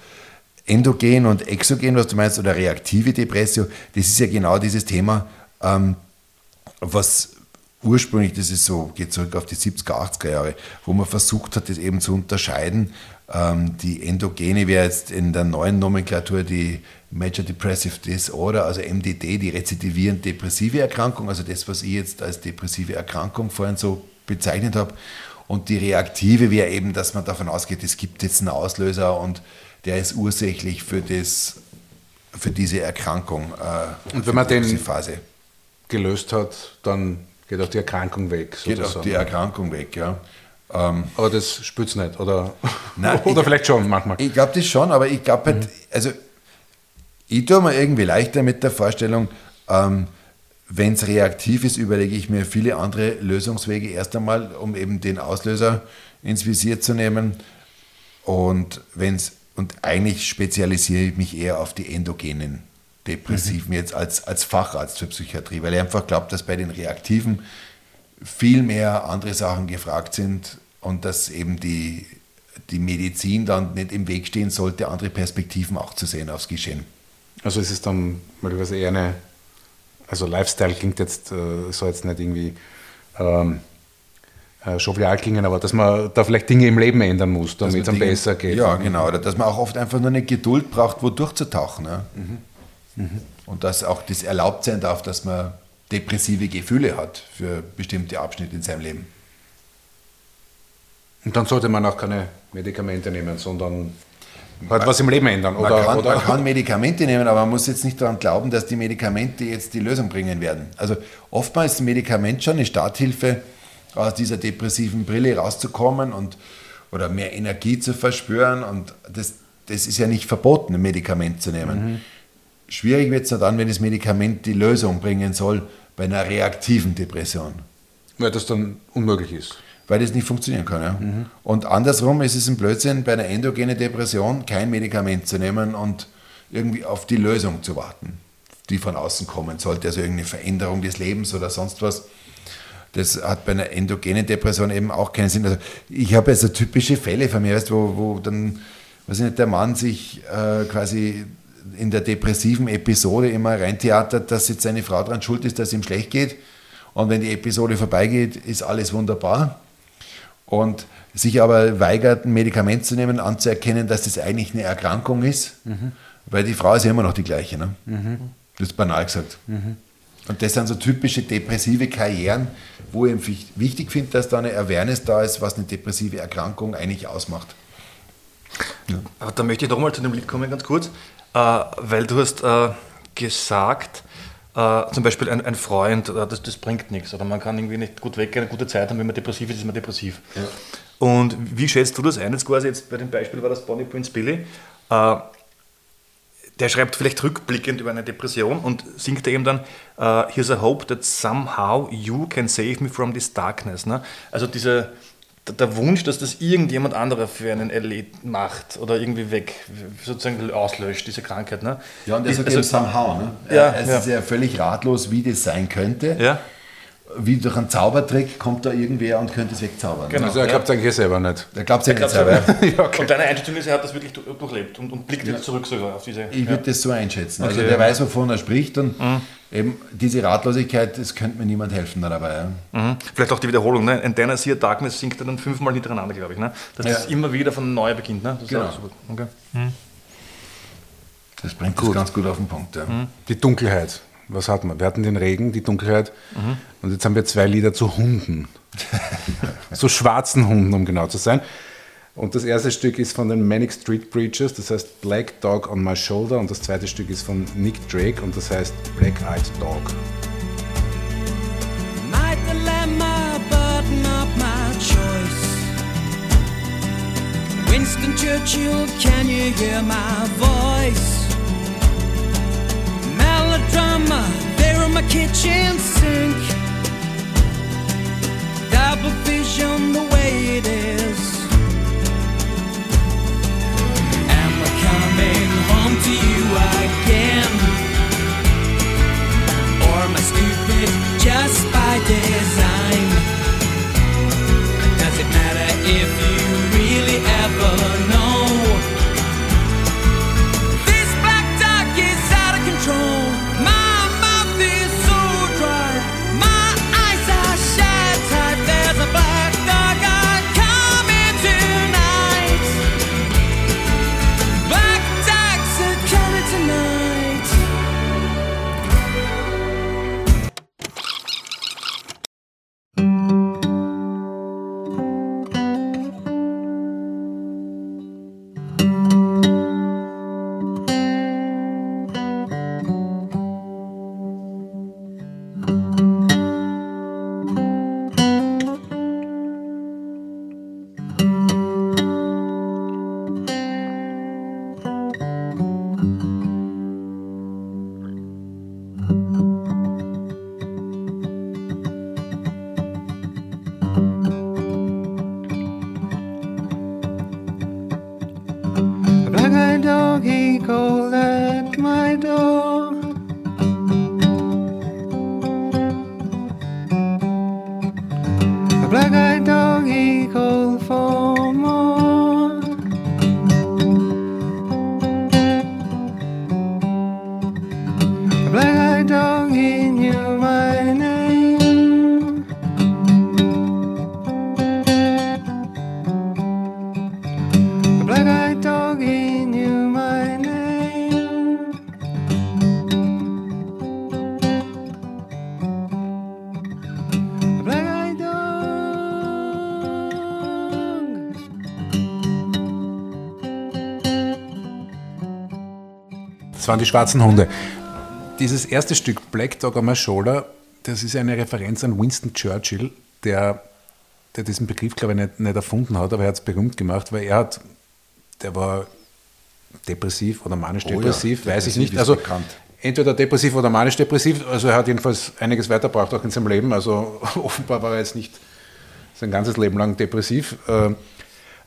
[SPEAKER 2] endogen und exogen, was du meinst, oder reaktive Depression, das ist ja genau dieses Thema, ähm, was ursprünglich, das ist so, geht zurück auf die 70er, 80er Jahre, wo man versucht hat, das eben zu unterscheiden. Ähm, die Endogene wäre jetzt in der neuen Nomenklatur die Major Depressive Disorder, also MDD, die rezidivierend depressive Erkrankung, also das, was ich jetzt als depressive Erkrankung vorhin so bezeichnet habe. Und die reaktive wäre eben, dass man davon ausgeht, es gibt jetzt einen Auslöser und der ist ursächlich für, das, für diese Erkrankung.
[SPEAKER 1] Äh, und wenn man den Phase. gelöst hat, dann geht auch die Erkrankung weg.
[SPEAKER 2] Sozusagen. Geht auch die Erkrankung weg, ja.
[SPEAKER 1] Ähm, aber das spürt es nicht, oder? Nein, oder ich, vielleicht schon manchmal.
[SPEAKER 2] Ich glaube das schon, aber ich glaube halt, mhm. also ich tue mir irgendwie leichter mit der Vorstellung, ähm, wenn es reaktiv ist, überlege ich mir viele andere Lösungswege erst einmal, um eben den Auslöser ins Visier zu nehmen. Und wenn es und eigentlich spezialisiere ich mich eher auf die endogenen Depressiven mhm. jetzt als, als Facharzt für Psychiatrie, weil ich einfach glaube, dass bei den Reaktiven viel mehr andere Sachen gefragt sind und dass eben die, die Medizin dann nicht im Weg stehen sollte, andere Perspektiven auch zu sehen aufs Geschehen.
[SPEAKER 1] Also ist es dann möglicherweise eher eine, also Lifestyle klingt jetzt, äh, so jetzt nicht irgendwie ähm, äh, jovial klingen, aber dass man da vielleicht Dinge im Leben ändern muss, damit es dann besser geht.
[SPEAKER 2] Ja, genau. Oder dass man auch oft einfach nur eine Geduld braucht, wo durchzutauchen. Ne? Mhm. Mhm. Und dass auch das erlaubt sein darf, dass man depressive Gefühle hat für bestimmte Abschnitte in seinem Leben.
[SPEAKER 1] Und dann sollte man auch keine Medikamente nehmen, sondern halt was im Leben ändern.
[SPEAKER 2] Oder, man, kann, oder? man kann Medikamente nehmen, aber man muss jetzt nicht daran glauben, dass die Medikamente jetzt die Lösung bringen werden. Also oftmals ist ein Medikament schon eine Starthilfe, aus dieser depressiven Brille rauszukommen und oder mehr Energie zu verspüren. Und das, das ist ja nicht verboten, ein Medikament zu nehmen. Mhm. Schwierig wird es dann, wenn das Medikament die Lösung bringen soll bei einer reaktiven Depression.
[SPEAKER 1] Weil das dann unmöglich ist.
[SPEAKER 2] Weil das nicht funktionieren kann. Ja. Mhm. Und andersrum ist es ein Blödsinn, bei einer endogenen Depression kein Medikament zu nehmen und irgendwie auf die Lösung zu warten, die von außen kommen sollte. Also irgendeine Veränderung des Lebens oder sonst was. Das hat bei einer endogenen Depression eben auch keinen Sinn. Also ich habe also typische Fälle von mir, weißt, wo, wo dann, weiß ich nicht, der Mann sich äh, quasi in der depressiven Episode immer reintheatert, dass jetzt seine Frau daran schuld ist, dass es ihm schlecht geht. Und wenn die Episode vorbeigeht, ist alles wunderbar. Und sich aber weigert, ein Medikament zu nehmen, anzuerkennen, dass das eigentlich eine Erkrankung ist, weil die Frau ist ja immer noch die gleiche. Ne? Das ist banal gesagt. Und das sind so typische depressive Karrieren, wo ich wichtig finde, dass da eine Awareness da ist, was eine depressive Erkrankung eigentlich ausmacht.
[SPEAKER 3] Aber da möchte ich nochmal zu dem Lied kommen, ganz kurz, weil du hast äh, gesagt, äh, zum Beispiel ein, ein Freund, äh, das, das bringt nichts oder man kann irgendwie nicht gut weggehen, eine gute Zeit haben, wenn man depressiv ist, ist man depressiv. Und wie schätzt du das ein? Jetzt quasi jetzt bei dem Beispiel war das Bonnie Prince Billy. Äh, der schreibt vielleicht rückblickend über eine Depression und singt eben dann äh, Here's a hope that somehow you can save me from this darkness. Ne? Also dieser, der- der Wunsch, dass das irgendjemand anderer für einen erlebt macht oder irgendwie weg, sozusagen auslöscht, diese Krankheit. Ne?
[SPEAKER 2] Ja, und der
[SPEAKER 3] Ist-
[SPEAKER 2] sagt
[SPEAKER 3] also-
[SPEAKER 2] somehow. Ne?
[SPEAKER 3] Ja,
[SPEAKER 2] er es
[SPEAKER 3] ja.
[SPEAKER 2] ist ja völlig ratlos, wie das sein könnte.
[SPEAKER 3] ja,
[SPEAKER 2] Wie durch einen Zaubertrick kommt da irgendwer und könnte es wegzaubern.
[SPEAKER 3] Genau.
[SPEAKER 1] Also er glaubt eigentlich selber nicht.
[SPEAKER 2] Der glaubt ja
[SPEAKER 3] Ich
[SPEAKER 2] nicht
[SPEAKER 3] glaub,
[SPEAKER 2] selber.
[SPEAKER 3] so- Und deine Einschätzung ist, er hat das wirklich du- durchlebt und, und blickt jetzt zurück sogar auf diese.
[SPEAKER 2] Ich würde das so einschätzen. Also
[SPEAKER 3] Okay,
[SPEAKER 2] der
[SPEAKER 3] ja. Mhm.
[SPEAKER 2] weiß, wovon er spricht und eben diese Ratlosigkeit, das könnte mir niemand helfen da dabei. Ja.
[SPEAKER 3] Mhm. Vielleicht auch die Wiederholung. Ne? And then I see a darkness singt er dann fünfmal hintereinander, glaube ich. Ne? Dass
[SPEAKER 2] Ja.
[SPEAKER 3] das immer wieder von neu beginnt. Ne? Das ist
[SPEAKER 2] Genau.
[SPEAKER 3] auch super. Okay.
[SPEAKER 2] Das bringt das ganz gut auf den Punkt. Ja.
[SPEAKER 1] Die Dunkelheit. Was hat man? Wir hatten den Regen, die Dunkelheit. Und jetzt haben wir zwei Lieder zu Hunden. so schwarzen Hunden, um genau zu sein. Und das erste Stück ist von den Manic Street Preachers, das heißt Black Dog on My Shoulder. Und das zweite Stück ist von Nick Drake und das heißt Black Eyed Dog.
[SPEAKER 6] Might dilemma, but not my choice. Winston Churchill, can you hear my voice? My kitchen sink. Double vision,
[SPEAKER 1] Das waren die schwarzen Hunde. Dieses erste Stück, Black Dog on My Shoulder, das ist eine Referenz an Winston Churchill, der, der diesen Begriff, glaube ich, nicht, nicht erfunden hat, aber er hat es berühmt gemacht, weil er hat, der war depressiv oder manisch-depressiv,
[SPEAKER 2] ja,
[SPEAKER 1] weiß ich nicht. Also
[SPEAKER 2] bekannt.
[SPEAKER 1] entweder depressiv oder manisch-depressiv. Also er hat jedenfalls einiges weitergebracht auch in seinem Leben. Also offenbar war er jetzt nicht sein ganzes Leben lang depressiv.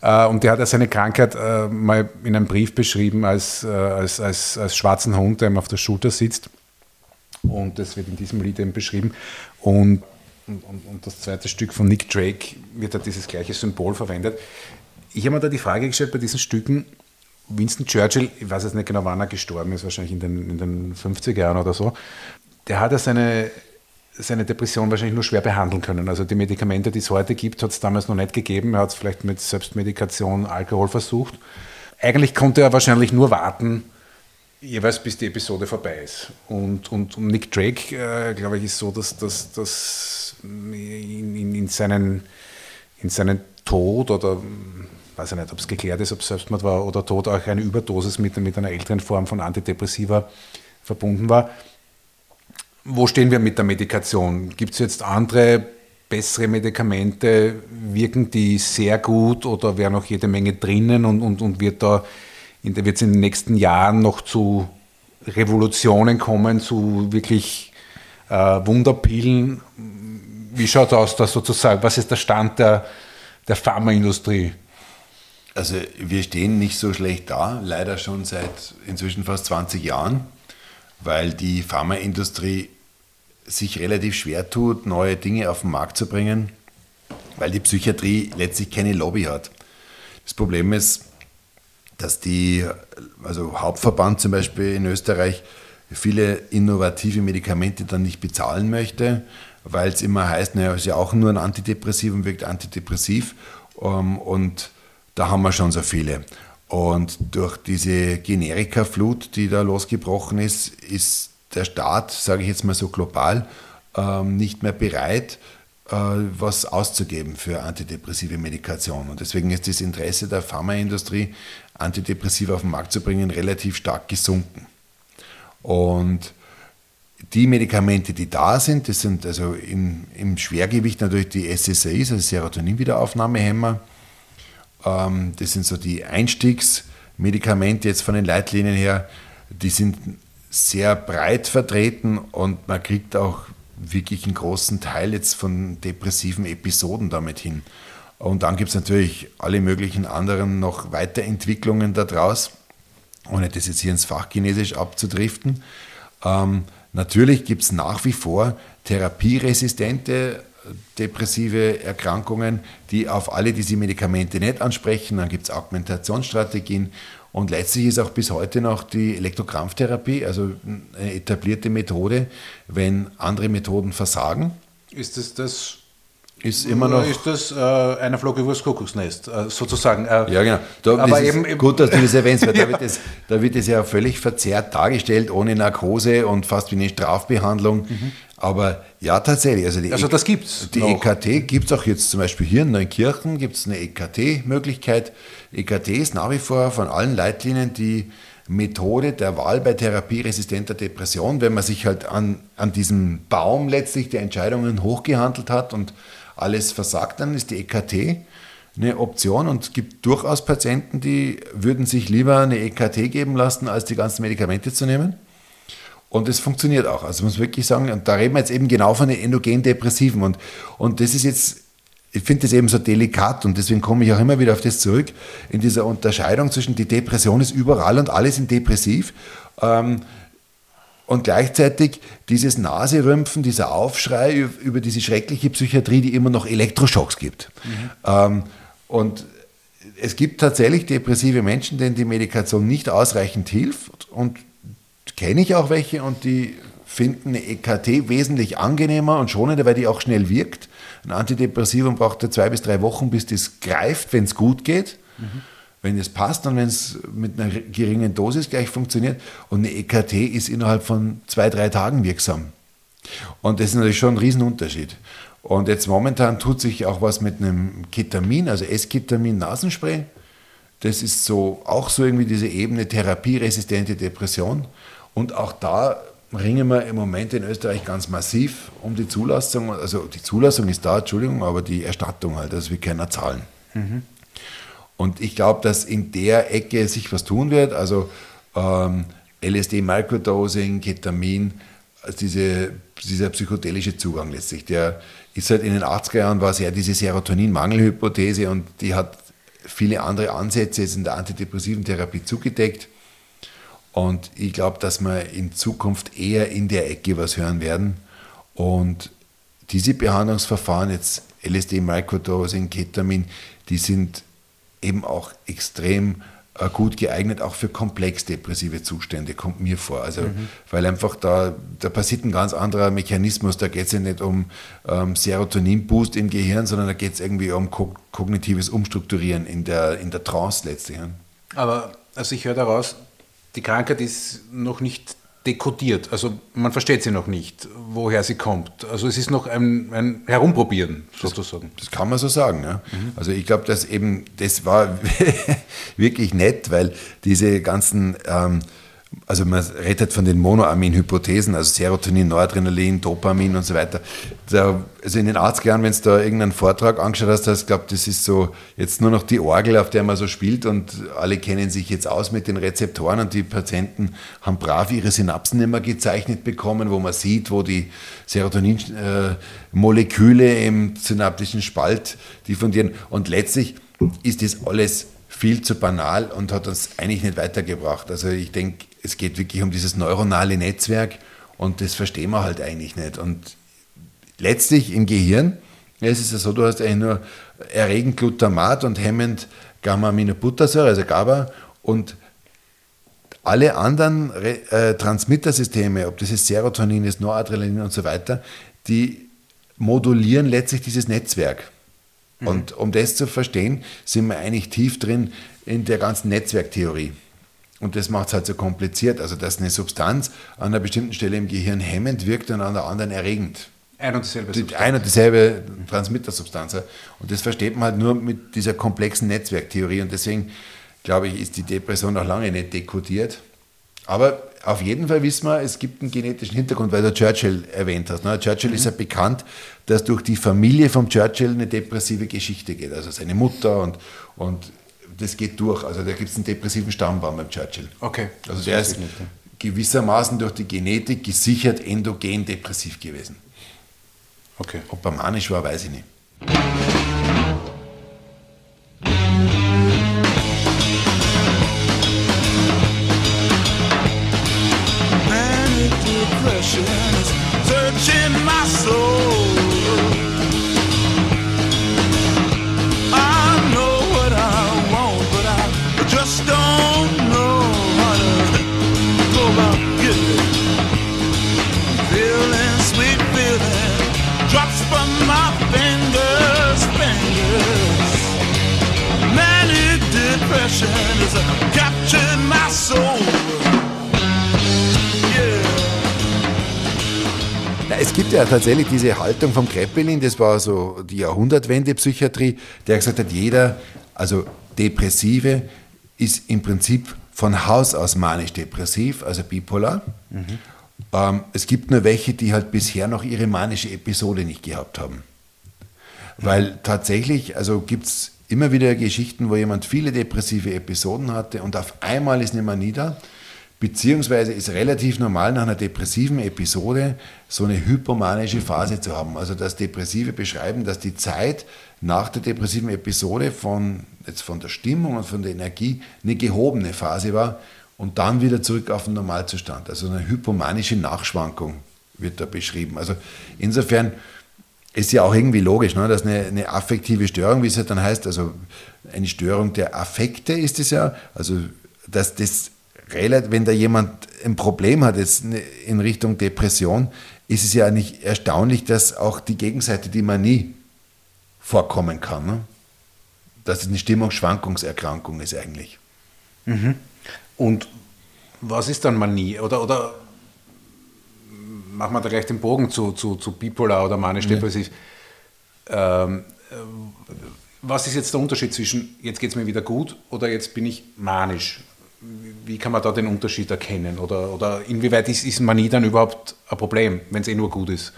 [SPEAKER 1] Äh, Und der hat ja seine Krankheit äh, mal in einem Brief beschrieben als, äh, als, als, als schwarzen Hund, der ihm auf der Schulter sitzt. Und das wird in diesem Lied eben beschrieben. Und, und, und das zweite Stück von Nick Drake wird da dieses gleiche Symbol verwendet. Ich habe mir da die Frage gestellt bei diesen Stücken, Winston Churchill, ich weiß jetzt nicht genau, wann er gestorben ist, wahrscheinlich in den, in den 50er Jahren oder so, der hat ja seine seine Depression wahrscheinlich nur schwer behandeln können. Also die Medikamente, die es heute gibt, hat es damals noch nicht gegeben. Er hat es vielleicht mit Selbstmedikation, Alkohol versucht. Eigentlich konnte er wahrscheinlich nur warten, jeweils bis die Episode vorbei ist. Und, und, und Nick Drake, äh, glaube ich, ist so, dass, dass, dass in, in, in, seinen, in seinen Tod oder weiß ich nicht, ob es geklärt ist, ob Selbstmord war oder Tod, auch eine Überdosis mit, mit einer älteren Form von Antidepressiva verbunden war. Wo stehen wir mit der Medikation? Gibt es jetzt andere bessere Medikamente? Wirken die sehr gut oder wäre noch jede Menge drinnen und, und, und wird da in, wird es in den nächsten Jahren noch zu Revolutionen kommen, zu wirklich äh, Wunderpillen? Wie schaut aus, da sozusagen? Was ist der Stand der, der Pharmaindustrie?
[SPEAKER 2] Also wir stehen nicht so schlecht da, leider schon seit inzwischen fast 20 Jahren, weil die Pharmaindustrie sich relativ schwer tut, neue Dinge auf den Markt zu bringen, weil die Psychiatrie letztlich keine Lobby hat. Das Problem ist, dass die, also Hauptverband zum Beispiel in Österreich, viele innovative Medikamente dann nicht bezahlen möchte, weil es immer heißt, naja, ist ja auch nur ein Antidepressiv und wirkt antidepressiv. Ähm, und da haben wir schon so viele. Und durch diese Generika-Flut, die da losgebrochen ist, ist der Staat, sage ich jetzt mal so global, ähm, nicht mehr bereit, äh, was auszugeben für antidepressive Medikation. Und deswegen ist das Interesse der Pharmaindustrie, Antidepressiva auf den Markt zu bringen, relativ stark gesunken. Und die Medikamente, die da sind, das sind also in, im Schwergewicht natürlich die SSRIs, also Serotonin-Wiederaufnahmehämmer. Ähm, das sind so die Einstiegsmedikamente jetzt von den Leitlinien her. Die sind sehr breit vertreten und man kriegt auch wirklich einen großen Teil jetzt von depressiven Episoden damit hin. Und dann gibt es natürlich alle möglichen anderen noch Weiterentwicklungen daraus, ohne das jetzt hier ins Fachchinesisch abzudriften. Ähm, natürlich gibt es nach wie vor therapieresistente depressive Erkrankungen, die auf alle diese Medikamente nicht ansprechen. Dann gibt es Augmentationsstrategien und letztlich ist auch bis heute noch die Elektrokrampftherapie, also eine etablierte Methode, wenn andere Methoden versagen.
[SPEAKER 1] Ist das das
[SPEAKER 2] ist immer noch.
[SPEAKER 1] Ist das äh, einer Flog übers Kuckucksnest, äh, sozusagen? Äh,
[SPEAKER 2] ja, genau. Da,
[SPEAKER 1] aber
[SPEAKER 2] das
[SPEAKER 1] eben,
[SPEAKER 2] gut, dass du das erwähnst, weil ja. da, wird das, da wird das ja völlig verzerrt dargestellt, ohne Narkose und fast wie eine Strafbehandlung. Mhm. Aber ja, tatsächlich. Also, die
[SPEAKER 1] also das gibt es.
[SPEAKER 2] Die noch. EKT gibt es auch jetzt zum Beispiel hier in Neunkirchen, gibt es eine EKT-Möglichkeit. EKT ist nach wie vor von allen Leitlinien die Methode der Wahl bei therapieresistenter Depression, wenn man sich halt an, an diesem Baum letztlich der Entscheidungen hochgehandelt hat und alles versagt, dann ist die EKT eine Option und es gibt durchaus Patienten, die würden sich lieber eine EKT geben lassen, als die ganzen Medikamente zu nehmen. Und es funktioniert auch. Also muss wirklich sagen, und da reden wir jetzt eben genau von den endogen Depressiven. Und, und das ist jetzt, ich finde das eben so delikat und deswegen komme ich auch immer wieder auf das zurück, in dieser Unterscheidung zwischen die Depression ist überall und alle sind depressiv. Ähm, und gleichzeitig dieses Naserümpfen, dieser Aufschrei über diese schreckliche Psychiatrie, die immer noch Elektroschocks gibt. Mhm. Ähm, und es gibt tatsächlich depressive Menschen, denen die Medikation nicht ausreichend hilft. Und kenne ich auch welche und die finden eine EKT wesentlich angenehmer und schonender, weil die auch schnell wirkt. Ein Antidepressivum braucht ja zwei bis drei Wochen, bis das greift, wenn es gut geht. Mhm wenn es passt und wenn es mit einer geringen Dosis gleich funktioniert. Und eine EKT ist innerhalb von zwei, drei Tagen wirksam. Und das ist natürlich schon ein Riesenunterschied. Und jetzt momentan tut sich auch was mit einem Ketamin, also S-Ketamin Nasenspray. Das ist so auch so irgendwie diese Ebene therapieresistente Depression. Und auch da ringen wir im Moment in Österreich ganz massiv um die Zulassung. Also die Zulassung ist da, Entschuldigung, aber die Erstattung halt, also wir können zahlen. Mhm. Und ich glaube, dass in der Ecke sich was tun wird. Also ähm, LSD, Microdosing, Ketamin, also diese, dieser psychedelische Zugang letztlich, der ist halt in den 80er Jahren war sehr diese Serotonin-Mangelhypothese und die hat viele andere Ansätze jetzt in der antidepressiven Therapie zugedeckt. Und ich glaube, dass wir in Zukunft eher in der Ecke was hören werden. Und diese Behandlungsverfahren, jetzt LSD, Microdosing, Ketamin, die sind eben auch extrem äh, gut geeignet, auch für komplex depressive Zustände, kommt mir vor. Also, weil einfach da, da passiert ein ganz anderer Mechanismus. Da geht es ja nicht um ähm, Serotonin-Boost im Gehirn, sondern da geht es irgendwie um ko kognitives Umstrukturieren in der, in der Trance letztlich.
[SPEAKER 1] Aber also ich höre daraus, die Krankheit ist noch nicht dekodiert. Also man versteht sie noch nicht, woher sie kommt. Also es ist noch ein, ein Herumprobieren sozusagen.
[SPEAKER 2] Das kann man so sagen. Ja. Also ich glaube, dass eben, das war wirklich nett, weil diese ganzen, ähm, also man redet von den Monoamin-Hypothesen, also Serotonin, Noradrenalin, Dopamin und so weiter. Da, also in den 80ern, wenn du da irgendeinen Vortrag angeschaut hast, hast du glaubt, das ist so jetzt nur noch die Orgel, auf der man so spielt und alle kennen sich jetzt aus mit den Rezeptoren und die Patienten haben brav ihre Synapsen immer gezeichnet bekommen, wo man sieht, wo die Serotonin-Moleküle im synaptischen Spalt diffundieren und letztlich ist das alles viel zu banal und hat uns eigentlich nicht weitergebracht. Also ich denke, es geht wirklich um dieses neuronale Netzwerk und das verstehen wir halt eigentlich nicht. Und letztlich im Gehirn es ist ja so, du hast eigentlich nur erregend Glutamat und hemmend Gamma-Aminobuttersäure, also GABA und alle anderen Re äh, Transmittersysteme, ob das jetzt Serotonin ist, Noradrenalin und so weiter, die modulieren letztlich dieses Netzwerk. Und um das zu verstehen, sind wir eigentlich tief drin in der ganzen Netzwerktheorie. Und das macht es halt so kompliziert. Also, dass eine Substanz an einer bestimmten Stelle im Gehirn hemmend wirkt und an der anderen erregend.
[SPEAKER 1] Ein und dieselbe
[SPEAKER 2] Die,
[SPEAKER 1] Substanz.
[SPEAKER 2] ein und dieselbe Transmittersubstanz. Und das versteht man halt nur mit dieser komplexen Netzwerktheorie. Und deswegen, glaube ich, ist die Depression noch lange nicht dekodiert. Aber auf jeden Fall wissen wir, es gibt einen genetischen Hintergrund, weil du Churchill erwähnt hast. Ne? Churchill ist ja bekannt, dass durch die Familie von Churchill eine depressive Geschichte geht. Also seine Mutter und, und das geht durch. Also da gibt es einen depressiven Stammbaum beim Churchill.
[SPEAKER 1] Okay.
[SPEAKER 2] Also der ist
[SPEAKER 1] ich nicht, ja.
[SPEAKER 2] gewissermaßen durch die Genetik gesichert endogen depressiv gewesen.
[SPEAKER 1] Okay.
[SPEAKER 2] Ob er manisch war, weiß ich nicht. Tatsächlich diese Haltung vom Kreppelin, das war so die Jahrhundertwende-Psychiatrie, der gesagt hat, jeder, also Depressive, ist im Prinzip von Haus aus manisch-depressiv, also bipolar. Ähm, es gibt nur welche, die halt bisher noch ihre manische Episode nicht gehabt haben. Weil tatsächlich, also gibt es immer wieder Geschichten, wo jemand viele depressive Episoden hatte und auf einmal ist eine Manie da. Beziehungsweise ist relativ normal nach einer depressiven Episode so eine hypomanische Phase zu haben. Also dass Depressive beschreiben, dass die Zeit nach der depressiven Episode von, jetzt von der Stimmung und von der Energie eine gehobene Phase war und dann wieder zurück auf den Normalzustand. Also eine hypomanische Nachschwankung wird da beschrieben. Also insofern ist ja auch irgendwie logisch, ne, dass eine, eine affektive Störung, wie es ja dann heißt, also eine Störung der Affekte ist es ja, also dass das relativ, wenn da jemand ein Problem hat jetzt in Richtung Depression, ist es ja nicht erstaunlich, dass auch die Gegenseite, die Manie, vorkommen kann. Ne? Dass es eine Stimmungsschwankungserkrankung ist eigentlich.
[SPEAKER 1] Und was ist dann Manie? Oder, oder machen wir da gleich den Bogen zu, zu, zu bipolar oder manisch-depressiv. Ähm, äh, was ist jetzt der Unterschied zwischen jetzt geht es mir wieder gut oder jetzt bin ich manisch? Wie kann man da den Unterschied erkennen? Oder, oder inwieweit ist, ist Manie dann überhaupt ein Problem, wenn es eh nur gut ist?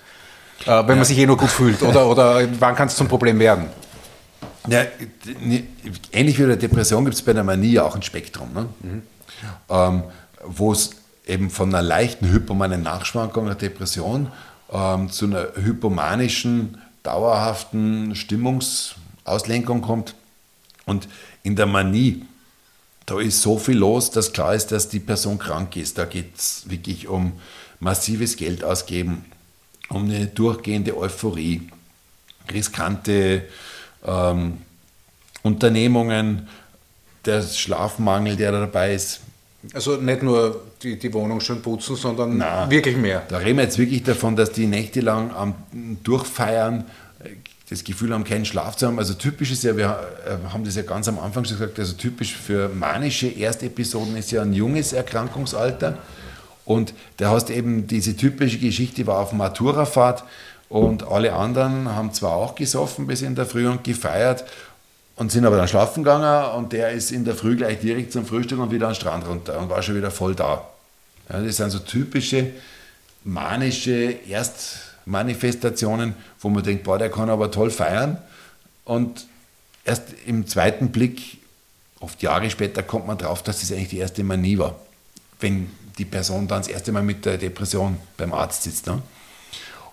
[SPEAKER 1] Äh, wenn man sich eh nur gut fühlt? Oder, oder wann kann es zum Problem werden?
[SPEAKER 2] Ja, ähnlich wie bei der Depression gibt es bei der Manie auch ein Spektrum, ne? ähm, wo es eben von einer leichten hypomanen Nachschwankung der Depression ähm, zu einer hypomanischen, dauerhaften Stimmungsauslenkung kommt. Und in der Manie, da ist so viel los, dass klar ist, dass die Person krank ist. Da geht es wirklich um massives Geld ausgeben, um eine durchgehende Euphorie, riskante ähm, Unternehmungen, der Schlafmangel, der da dabei ist.
[SPEAKER 1] Also nicht nur die, die Wohnung schön putzen, sondern
[SPEAKER 2] Nein.
[SPEAKER 1] wirklich mehr.
[SPEAKER 2] Da reden wir jetzt wirklich davon, dass die nächtelang am Durchfeiern das Gefühl haben, keinen Schlaf zu haben. Also typisch ist ja, wir äh, haben das ja ganz am Anfang schon gesagt, also typisch für manische Erstepisoden ist ja ein junges Erkrankungsalter. Und da hast eben diese typische Geschichte, war auf Maturafahrt und alle anderen haben zwar auch gesoffen bis in der Früh und gefeiert und sind aber dann schlafen gegangen und der ist in der Früh gleich direkt zum Frühstück und wieder den Strand runter und war schon wieder voll da. Ja, das sind so typische manische Erstmanifestationen, wo man denkt, boah, der kann aber toll feiern. Und erst im zweiten Blick, oft Jahre später, kommt man drauf, dass das eigentlich die erste Manie war. Wenn die Person dann das erste Mal mit der Depression beim Arzt sitzt. Ne?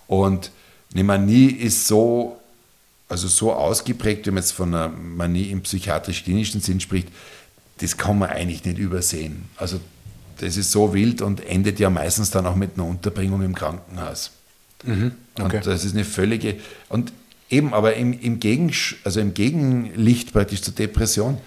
[SPEAKER 2] Und eine Manie ist so, also so ausgeprägt, wenn man jetzt von einer Manie im psychiatrisch-klinischen Sinn spricht, das kann man eigentlich nicht übersehen. Also das ist so wild und endet ja meistens dann auch mit einer Unterbringung im Krankenhaus.
[SPEAKER 1] Okay.
[SPEAKER 2] Und das ist eine völlige, und eben, aber im, im, Gegensch- also im Gegenlicht praktisch zur Depression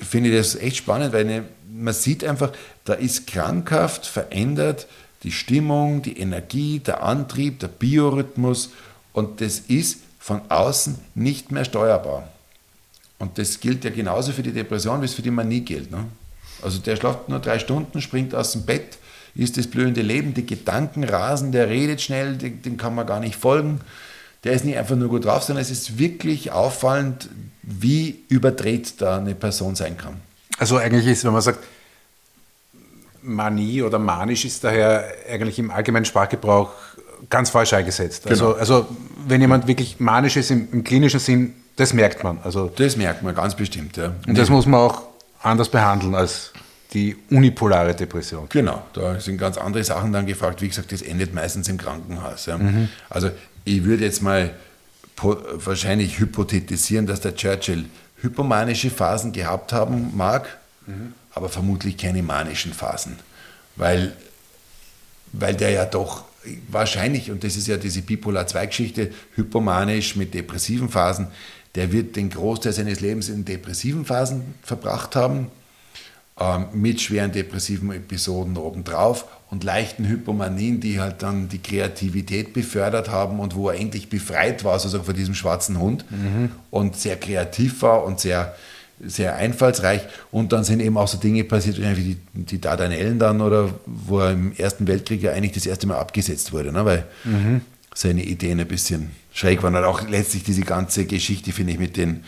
[SPEAKER 2] finde ich das echt spannend, weil eine, man sieht einfach, da ist krankhaft verändert die Stimmung, die Energie, der Antrieb, der Biorhythmus und das ist von außen nicht mehr steuerbar. Und das gilt ja genauso für die Depression, wie es für die Manie gilt. Ne? Also der schlaft nur drei Stunden, springt aus dem Bett, ist das blühende Leben, die Gedanken rasen, der redet schnell, den, den kann man gar nicht folgen. Der ist nicht einfach nur gut drauf, sondern es ist wirklich auffallend, wie überdreht da eine Person sein kann.
[SPEAKER 1] Also eigentlich ist, wenn man sagt, Manie oder manisch ist daher eigentlich im allgemeinen Sprachgebrauch ganz falsch eingesetzt. Also, also wenn jemand wirklich manisch ist im, im klinischen Sinn, das merkt man. Also,
[SPEAKER 2] Das merkt man ganz bestimmt. Ja.
[SPEAKER 1] und das muss man auch anders behandeln als die unipolare Depression.
[SPEAKER 2] Genau, da sind ganz andere Sachen dann gefragt. Wie gesagt, das endet meistens im Krankenhaus. Ja. Also ich würde jetzt mal wahrscheinlich hypothetisieren, dass der Churchill hypomanische Phasen gehabt haben mag, aber vermutlich keine manischen Phasen. Weil, weil der ja doch wahrscheinlich, und das ist ja diese Bipolar-2-Geschichte, hypomanisch mit depressiven Phasen, der wird den Großteil seines Lebens in depressiven Phasen verbracht haben mit schweren depressiven Episoden obendrauf und leichten Hypomanien, die halt dann die Kreativität befördert haben und wo er endlich befreit war, sozusagen von diesem schwarzen Hund und sehr kreativ war und sehr, sehr einfallsreich. Und dann sind eben auch so Dinge passiert, wie die, die Dardanellen dann oder wo er im Ersten Weltkrieg ja eigentlich das erste Mal abgesetzt wurde, ne? weil seine Ideen ein bisschen schräg waren. Und auch letztlich diese ganze Geschichte, finde ich, mit den,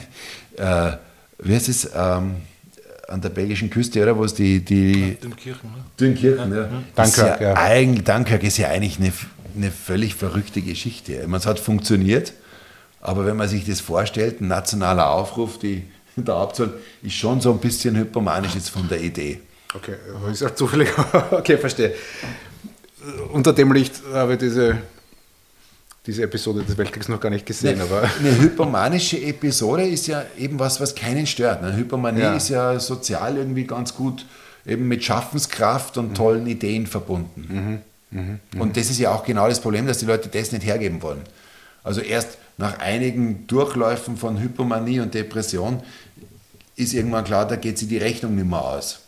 [SPEAKER 2] äh, wie heißt es, ähm, an der belgischen Küste, oder? Wo es die, die
[SPEAKER 3] Dünkirchen, ne?
[SPEAKER 2] Dünkirchen, ja.
[SPEAKER 1] Dunkirk,
[SPEAKER 2] ja. Eigentlich, Dunkirk ist ja eigentlich eine, eine völlig verrückte Geschichte. Ich meine, Es hat funktioniert, aber wenn man sich das vorstellt, ein nationaler Aufruf, die da abzuholen, ist schon so ein bisschen hypomanisch jetzt von der Idee.
[SPEAKER 1] Okay, ist auch zufällig. okay, verstehe. Unter dem Licht habe ich diese, diese Episode des Weltkriegs noch gar nicht gesehen, aber
[SPEAKER 2] Eine hypomanische Episode ist ja eben was, was keinen stört. Eine Hypomanie
[SPEAKER 1] Ja.
[SPEAKER 2] ist ja sozial irgendwie ganz gut eben mit Schaffenskraft und tollen Ideen verbunden. Und das ist ja auch genau das Problem, dass die Leute das nicht hergeben wollen. Also erst nach einigen Durchläufen von Hypomanie und Depression ist irgendwann klar, da geht sie die Rechnung nicht mehr aus.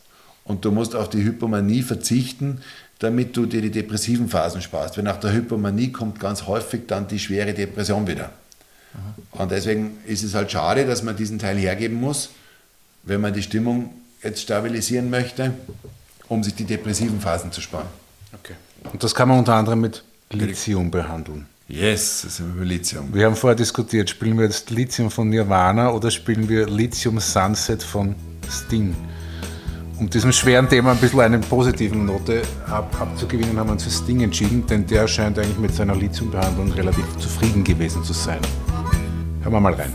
[SPEAKER 2] Und du musst auf die Hypomanie verzichten, damit du dir die depressiven Phasen sparst. Weil nach der Hypomanie kommt ganz häufig dann die schwere Depression wieder. Und deswegen ist es halt schade, dass man diesen Teil hergeben muss, wenn man die Stimmung jetzt stabilisieren möchte, um sich die depressiven Phasen zu sparen.
[SPEAKER 1] okay. Und das kann man unter anderem mit Lithium behandeln.
[SPEAKER 2] Yes, das ist über Lithium.
[SPEAKER 1] Wir haben vorher diskutiert, spielen wir jetzt Lithium von Nirvana oder spielen wir Lithium Sunset von Sting? Um diesem schweren Thema ein bisschen eine positive Note ab, abzugewinnen, haben wir uns für Sting entschieden, denn der scheint eigentlich mit seiner Lithiumbehandlung relativ zufrieden gewesen zu sein. Hören wir mal rein.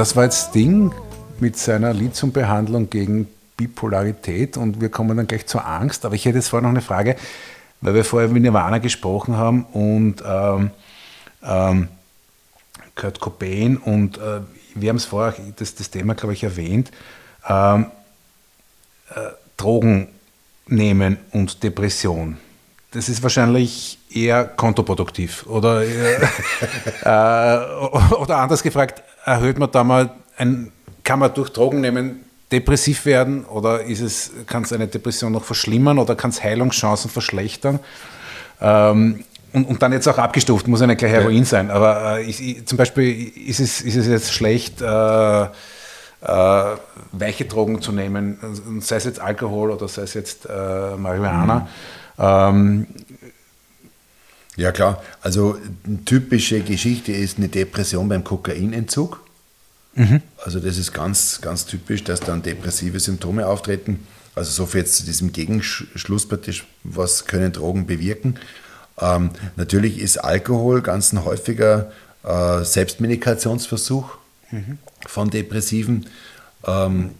[SPEAKER 1] Das war jetzt Sting mit seiner Lithiumbehandlung gegen Bipolarität und wir kommen dann gleich zur Angst. Aber ich hätte jetzt vorher noch eine Frage, weil wir vorher mit Nirvana gesprochen haben und ähm, ähm, Kurt Cobain und äh, wir haben es vorher, das, das Thema, glaube ich, erwähnt, ähm, äh, Drogen nehmen und Depression. Das ist wahrscheinlich eher kontraproduktiv. Oder, äh, oder anders gefragt, erhöht man da mal ein, kann man durch Drogen nehmen depressiv werden oder ist es, kann es eine Depression noch verschlimmern oder kann es Heilungschancen verschlechtern? Ähm, und, und dann jetzt auch abgestuft, muss ja nicht gleich Heroin sein, aber äh, ich, ich, zum Beispiel ist es, ist es jetzt schlecht, äh, äh, weiche Drogen zu nehmen, sei es jetzt Alkohol oder sei es jetzt äh, Marihuana. Ähm,
[SPEAKER 2] Ja klar, also eine typische Geschichte ist eine Depression beim Kokainentzug. Also das ist ganz, ganz typisch, dass dann depressive Symptome auftreten. Also so viel jetzt zu diesem Gegenschluss praktisch, was können Drogen bewirken. Ähm, natürlich ist Alkohol ganz ein häufiger äh, Selbstmedikationsversuch von Depressiven. Ähm,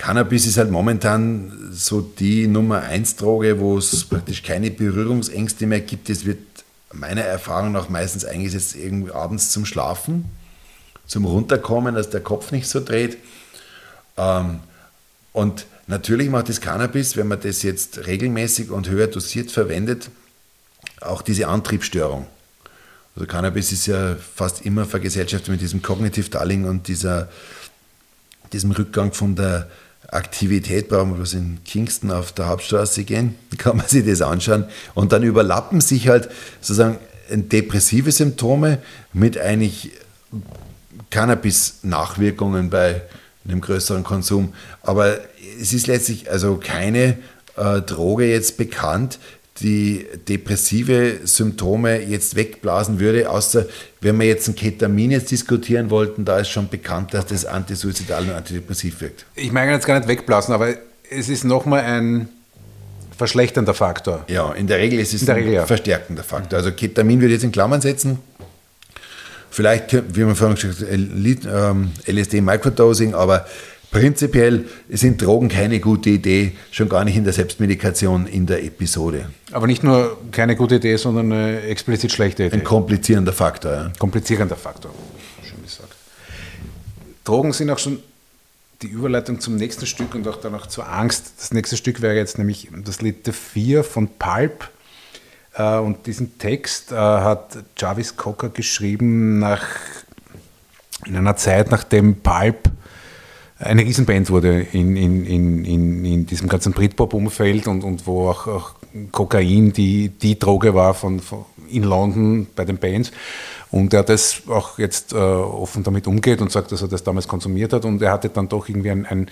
[SPEAKER 2] Cannabis ist halt momentan so die Nummer eins Droge, wo es praktisch keine Berührungsängste mehr gibt. Es wird meiner Erfahrung nach meistens eingesetzt irgendwie abends zum Schlafen, zum Runterkommen, dass der Kopf nicht so dreht. Ähm, und natürlich macht das Cannabis, wenn man das jetzt regelmäßig und höher dosiert verwendet, auch diese Antriebsstörung. Also Cannabis ist ja fast immer vergesellschaftet mit diesem Cognitive Dulling und dieser diesem Rückgang von der Aktivität brauchen wir bloß in Kingston auf der Hauptstraße gehen, kann man sich das anschauen. Und dann überlappen sich halt sozusagen depressive Symptome mit eigentlich Cannabis-Nachwirkungen bei einem größeren Konsum. Aber es ist letztlich also keine äh, Droge jetzt bekannt, die depressive Symptome jetzt wegblasen würde, außer wenn wir jetzt ein Ketamin jetzt diskutieren wollten, da ist schon bekannt, dass das antisuizidal und antidepressiv wirkt.
[SPEAKER 1] ich meine jetzt gar nicht wegblasen, aber es ist nochmal ein verschlechternder Faktor.
[SPEAKER 2] Ja, in der Regel ist es
[SPEAKER 1] In der Regel,
[SPEAKER 2] ein
[SPEAKER 1] ja.
[SPEAKER 2] verstärkender Faktor. Also Ketamin würde ich jetzt in Klammern setzen. Vielleicht, wie man vorhin gesagt hat, L- ähm, LSD Microdosing, aber prinzipiell sind Drogen keine gute Idee, schon gar nicht in der Selbstmedikation in der Episode.
[SPEAKER 1] Aber nicht nur keine gute Idee, sondern eine explizit schlechte Idee.
[SPEAKER 2] Ein komplizierender Faktor. Ja.
[SPEAKER 1] komplizierender Faktor. Schön gesagt. Drogen sind auch schon die Überleitung zum nächsten Stück und auch danach zur Angst. Das nächste Stück wäre jetzt nämlich das Lied The Fear von Pulp. Äh, Und diesen Text äh, hat Jarvis Cocker geschrieben nach, in einer Zeit, nachdem Pulp eine Riesenband wurde in, in, in, in, diesem ganzen Britpop-Umfeld und, und wo auch, auch Kokain die, die Droge war von, von, in London bei den Bands. Und er das auch jetzt äh, offen damit umgeht und sagt, dass er das damals konsumiert hat. Und er hatte dann doch irgendwie ein, ein,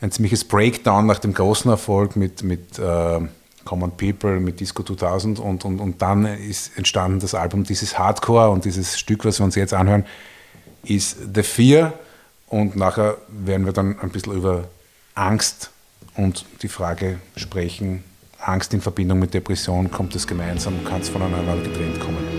[SPEAKER 1] ein ziemliches Breakdown nach dem großen Erfolg mit, mit äh, Common People, mit Disco 2000. Und, und, und dann ist entstanden das Album Dieses Hardcore und dieses Stück, was wir uns jetzt anhören, ist The Fear. Und nachher werden wir dann ein bisschen über Angst und die Frage sprechen, Angst in Verbindung mit Depression, kommt es gemeinsam, kann es voneinander getrennt kommen.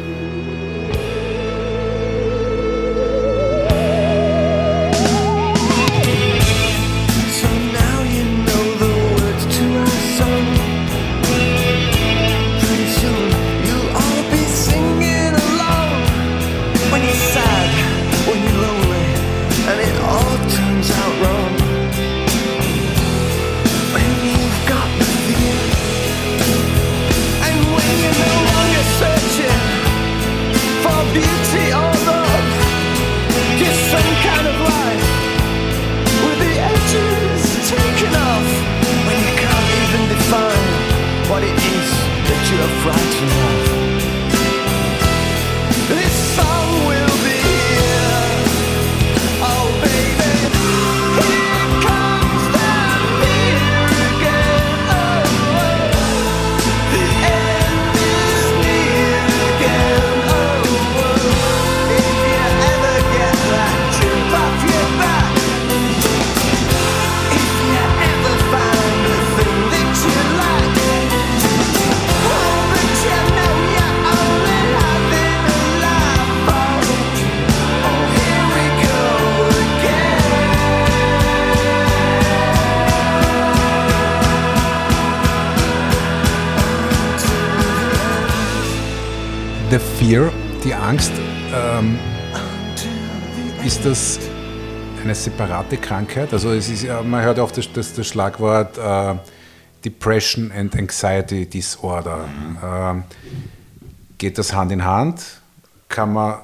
[SPEAKER 1] Separate Krankheit? Also es ist, man hört oft das, das, das Schlagwort äh, Depression and Anxiety Disorder. Ähm, geht das Hand in Hand? Kann man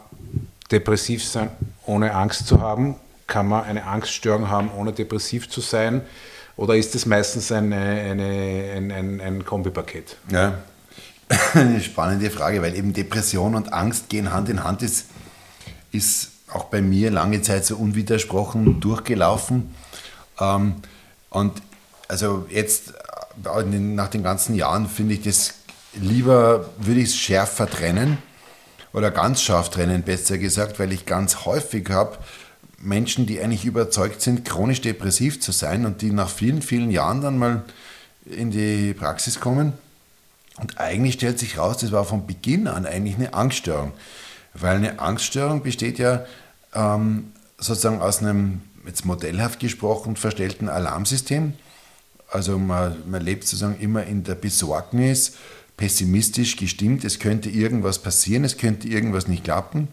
[SPEAKER 1] depressiv sein, ohne Angst zu haben? Kann man eine Angststörung haben, ohne depressiv zu sein? Oder ist das meistens eine, eine, ein, ein, ein Kombipaket?
[SPEAKER 2] Ja, eine spannende Frage, weil eben Depression und Angst gehen Hand in Hand. Ist, ist auch bei mir lange Zeit so unwidersprochen durchgelaufen. Ähm, und also jetzt äh, nach den ganzen Jahren finde ich das lieber, würde ich es schärfer trennen oder ganz scharf trennen, besser gesagt, weil ich ganz häufig habe Menschen, die eigentlich überzeugt sind, chronisch depressiv zu sein und die nach vielen, vielen Jahren dann mal in die Praxis kommen und eigentlich stellt sich raus, das war von Beginn an eigentlich eine Angststörung. Weil eine Angststörung besteht ja ähm, sozusagen aus einem, jetzt modellhaft gesprochen, verstellten Alarmsystem. Also man, man lebt sozusagen immer in der Besorgnis, pessimistisch gestimmt, es könnte irgendwas passieren, es könnte irgendwas nicht klappen.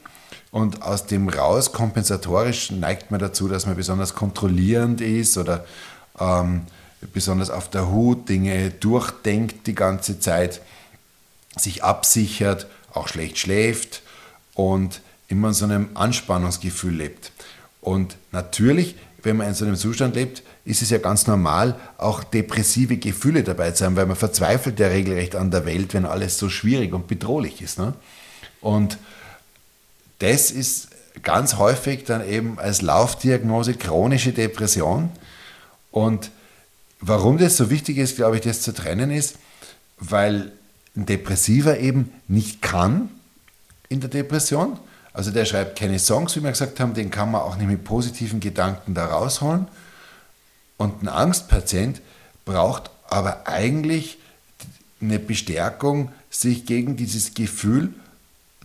[SPEAKER 2] Und aus dem raus, kompensatorisch, neigt man dazu, dass man besonders kontrollierend ist oder ähm, besonders auf der Hut, Dinge durchdenkt die ganze Zeit, sich absichert, auch schlecht schläft und immer in so einem Anspannungsgefühl lebt. Und natürlich, wenn man in so einem Zustand lebt, ist es ja ganz normal, auch depressive Gefühle dabei zu haben, weil man verzweifelt ja regelrecht an der Welt, wenn alles so schwierig und bedrohlich ist. Ne? Und das ist ganz häufig dann eben als Laufdiagnose chronische Depression. Und warum das so wichtig ist, glaube ich, das zu trennen ist, weil ein Depressiver eben nicht kann in der Depression. Also der schreibt keine Songs, wie wir gesagt haben, den kann man auch nicht mit positiven Gedanken da rausholen. Und ein Angstpatient braucht aber eigentlich eine Bestärkung, sich gegen dieses Gefühl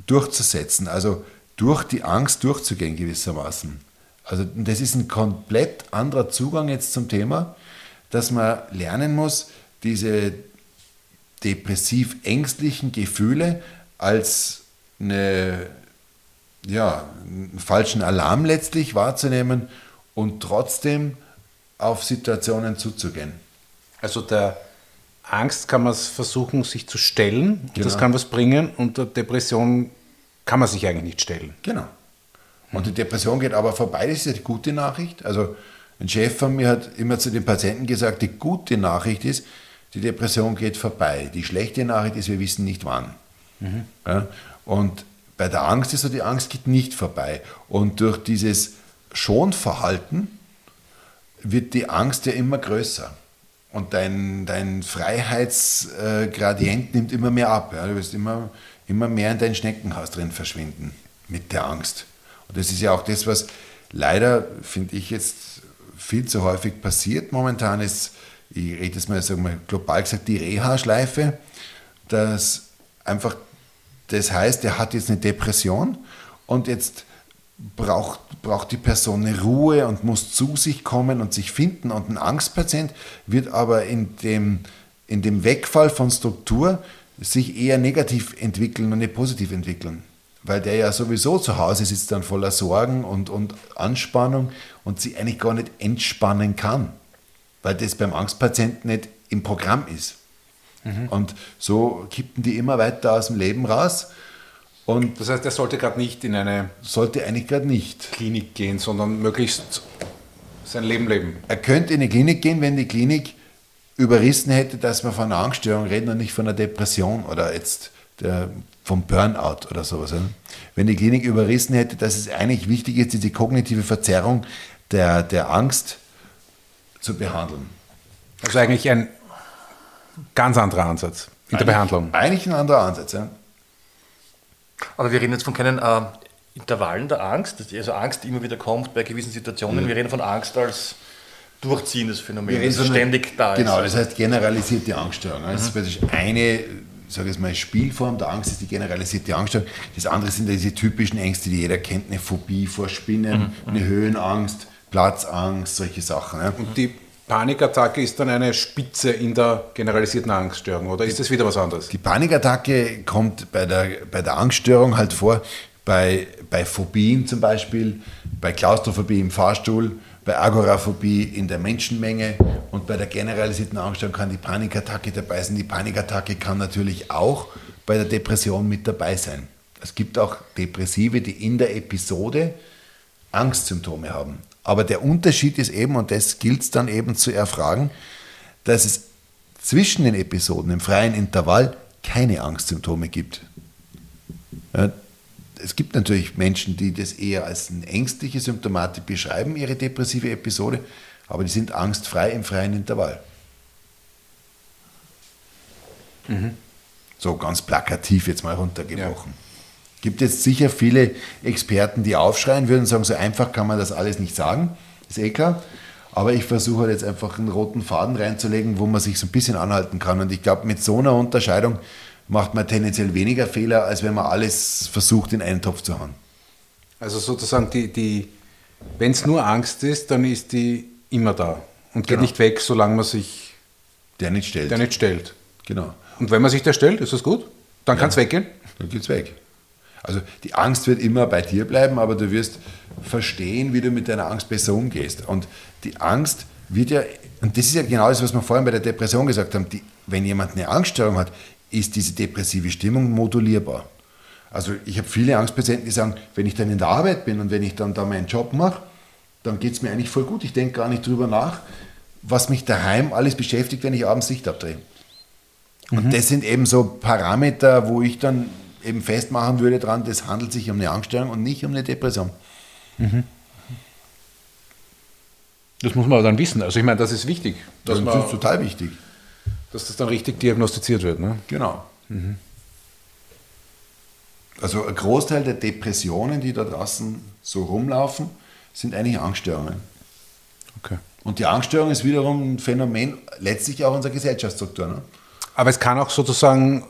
[SPEAKER 2] durchzusetzen, also durch die Angst durchzugehen gewissermaßen. Also das ist ein komplett anderer Zugang jetzt zum Thema, dass man lernen muss, diese depressiv-ängstlichen Gefühle als eine, ja, einen falschen Alarm letztlich wahrzunehmen und trotzdem auf Situationen zuzugehen.
[SPEAKER 1] Also der Angst kann man versuchen, sich zu stellen. Das
[SPEAKER 2] Genau.
[SPEAKER 1] kann was bringen. Und der Depression kann man sich eigentlich nicht stellen.
[SPEAKER 2] Genau. Und die Depression geht aber vorbei, das ist ja die gute Nachricht. Also ein Chef von mir hat immer zu den Patienten gesagt, die gute Nachricht ist, die Depression geht vorbei. Die schlechte Nachricht ist, wir wissen nicht wann. Ja? Und bei der Angst ist so, die Angst geht nicht vorbei. Und durch dieses Schonverhalten wird die Angst ja immer größer. Und dein, dein Freiheitsgradient nimmt immer mehr ab. Ja? Du wirst immer, immer mehr in dein Schneckenhaus drin verschwinden mit der Angst. Und das ist ja auch das, was leider, finde ich, jetzt viel zu häufig passiert momentan ist, ich rede jetzt mal, sagen wir global gesagt, die Reha-Schleife, dass einfach das heißt, er hat jetzt eine Depression und jetzt braucht, braucht die Person eine Ruhe und muss zu sich kommen und sich finden. Und ein Angstpatient wird aber in dem, in dem Wegfall von Struktur sich eher negativ entwickeln und nicht positiv entwickeln. Weil der ja sowieso zu Hause sitzt dann voller Sorgen und, und Anspannung und sie eigentlich gar nicht entspannen kann. Weil das beim Angstpatienten nicht im Programm ist. Und so kippen die immer weiter aus dem Leben raus und
[SPEAKER 1] Das heißt, er sollte gerade nicht in eine
[SPEAKER 2] sollte eigentlich gerade nicht.
[SPEAKER 1] Klinik gehen, sondern möglichst sein Leben leben.
[SPEAKER 2] Er könnte in eine Klinik gehen, wenn die Klinik überrissen hätte, dass wir von einer Angststörung reden und nicht von einer Depression oder jetzt der, vom Burnout oder sowas. Wenn die Klinik überrissen hätte, dass es eigentlich wichtig ist, diese kognitive Verzerrung der, der Angst zu behandeln.
[SPEAKER 1] Also eigentlich ein ganz anderer Ansatz in der Behandlung.
[SPEAKER 2] Eigentlich ein anderer Ansatz. Ja.
[SPEAKER 3] Aber wir reden jetzt von keinen äh, Intervallen der Angst, dass- also Angst, die immer wieder kommt bei gewissen Situationen. Wir reden von Angst als durchziehendes Phänomen, das
[SPEAKER 2] so eine-
[SPEAKER 3] ständig da ist.
[SPEAKER 2] Genau, das heißt generalisierte Angststörung. Das ist praktisch eine, sage ich mal, Spielform der Angst ist die generalisierte Angststörung. Das andere sind diese typischen Ängste, die jeder kennt, eine Phobie vor Spinnen, eine Höhenangst, Platzangst, solche Sachen. Ja.
[SPEAKER 1] Und die Panikattacke ist dann eine Spitze in der generalisierten Angststörung, oder ist das wieder was anderes?
[SPEAKER 2] Die Panikattacke kommt bei der, bei der Angststörung halt vor, bei, bei Phobien zum Beispiel, bei Klaustrophobie im Fahrstuhl, bei Agoraphobie in der Menschenmenge und bei der generalisierten Angststörung kann die Panikattacke dabei sein. Die Panikattacke kann natürlich auch bei der Depression mit dabei sein. Es gibt auch Depressive, die in der Episode Angstsymptome haben. Aber der Unterschied ist eben, und das gilt es dann eben zu erfragen, dass es zwischen den Episoden im freien Intervall keine Angstsymptome gibt. Ja, es gibt natürlich Menschen, die das eher als eine ängstliche Symptomatik beschreiben, ihre depressive Episode, aber die sind angstfrei im freien Intervall. So ganz plakativ jetzt mal runtergebrochen. Gibt jetzt sicher viele Experten, die aufschreien würden und sagen, so einfach kann man das alles nicht sagen, ist eh klar. Aber ich versuche halt jetzt einfach einen roten Faden reinzulegen, wo man sich so ein bisschen anhalten kann. Und ich glaube, mit so einer Unterscheidung macht man tendenziell weniger Fehler, als wenn man alles versucht, in einen Topf zu hauen.
[SPEAKER 1] Also sozusagen, die, die, wenn es nur Angst ist, dann ist die immer da und geht
[SPEAKER 2] Genau.
[SPEAKER 1] nicht weg, solange man sich
[SPEAKER 2] Der nicht stellt.
[SPEAKER 1] der nicht stellt.
[SPEAKER 2] Genau.
[SPEAKER 1] Und wenn man sich der stellt, ist das gut? Dann kann es weggehen?
[SPEAKER 2] Dann geht's weg. Also die Angst wird immer bei dir bleiben, aber du wirst verstehen, wie du mit deiner Angst besser umgehst. Und die Angst wird ja, und das ist ja genau das, was wir vorhin bei der Depression gesagt haben, die, wenn jemand eine Angststörung hat, ist diese depressive Stimmung modulierbar. Also ich habe viele Angstpatienten, die sagen, wenn ich dann in der Arbeit bin und wenn ich dann da meinen Job mache, dann geht es mir eigentlich voll gut. Ich denke gar nicht drüber nach, was mich daheim alles beschäftigt, wenn ich abends Licht abdrehe. Und das sind eben so Parameter, wo ich dann eben festmachen würde dran, das handelt sich um eine Angststörung und nicht um eine Depression.
[SPEAKER 1] Das muss man aber dann wissen. Also ich meine, das ist wichtig, dass,
[SPEAKER 2] Das ist total wichtig.
[SPEAKER 1] dass das dann richtig diagnostiziert wird. Ne?
[SPEAKER 2] Genau. Also ein Großteil der Depressionen, die da draußen so rumlaufen, sind eigentlich Angststörungen.
[SPEAKER 1] Okay.
[SPEAKER 2] Und die Angststörung ist wiederum ein Phänomen, letztlich auch unserer Gesellschaftsstruktur. Ne?
[SPEAKER 1] Aber es kann auch sozusagen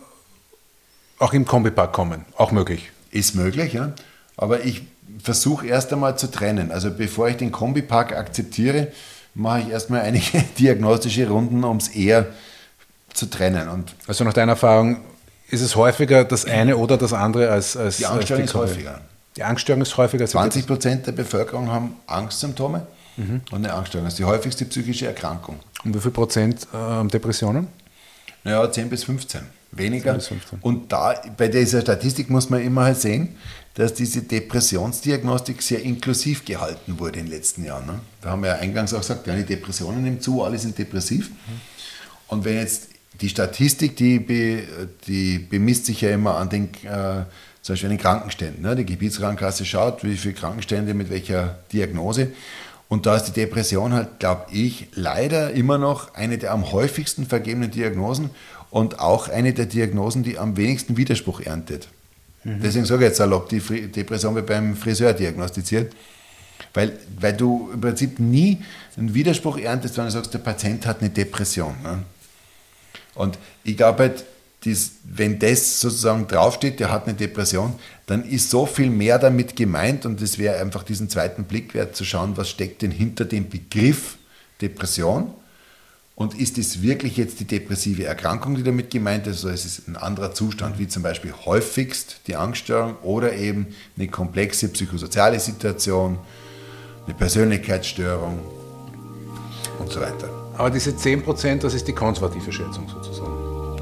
[SPEAKER 1] auch im Kombipack kommen, auch möglich.
[SPEAKER 2] Ist möglich, ja. Aber ich versuche erst einmal zu trennen. Also bevor ich den Kombipark akzeptiere, mache ich erstmal einige diagnostische Runden, um es eher zu trennen. Und
[SPEAKER 1] Also nach deiner Erfahrung ist es häufiger das eine oder das andere als, als
[SPEAKER 2] die Angststörung
[SPEAKER 1] als
[SPEAKER 2] ist häufiger.
[SPEAKER 1] Die Angststörung ist häufiger als die
[SPEAKER 2] 20 Prozent der Bevölkerung haben Angstsymptome und eine Angststörung. Das ist die häufigste psychische Erkrankung.
[SPEAKER 1] Und wie viel Prozent ähm, Depressionen?
[SPEAKER 2] Naja, 10 bis 15. Weniger.
[SPEAKER 1] 10 bis 15.
[SPEAKER 2] Und da, bei dieser Statistik muss man immer halt sehen, dass diese Depressionsdiagnostik sehr inklusiv gehalten wurde in den letzten Jahren. Ne? Da haben wir ja eingangs auch gesagt, ja, die Depressionen nehmen zu, alle sind depressiv. Und wenn jetzt die Statistik, die, be, die bemisst sich ja immer an den, äh, zum Beispiel an den Krankenständen. Ne? Die Gebietskrankenkasse schaut, wie viele Krankenstände mit welcher Diagnose. Und da ist die Depression halt, glaube ich, leider immer noch eine der am häufigsten vergebenen Diagnosen und auch eine der Diagnosen, die am wenigsten Widerspruch erntet. Deswegen sage ich jetzt salopp, die Depression wird beim Friseur diagnostiziert. Weil, weil du im Prinzip nie einen Widerspruch erntest, wenn du sagst, der Patient hat eine Depression. Ne? Und ich glaube halt, dies, wenn das sozusagen draufsteht, der hat eine Depression, dann ist so viel mehr damit gemeint und es wäre einfach diesen zweiten Blick wert zu schauen, was steckt denn hinter dem Begriff Depression und ist es wirklich jetzt die depressive Erkrankung, die damit gemeint ist, oder ist es ein anderer Zustand, wie zum Beispiel häufigst die Angststörung oder eben eine komplexe psychosoziale Situation, eine Persönlichkeitsstörung und so weiter.
[SPEAKER 1] Aber diese 10 Prozent, das ist die konservative Schätzung sozusagen.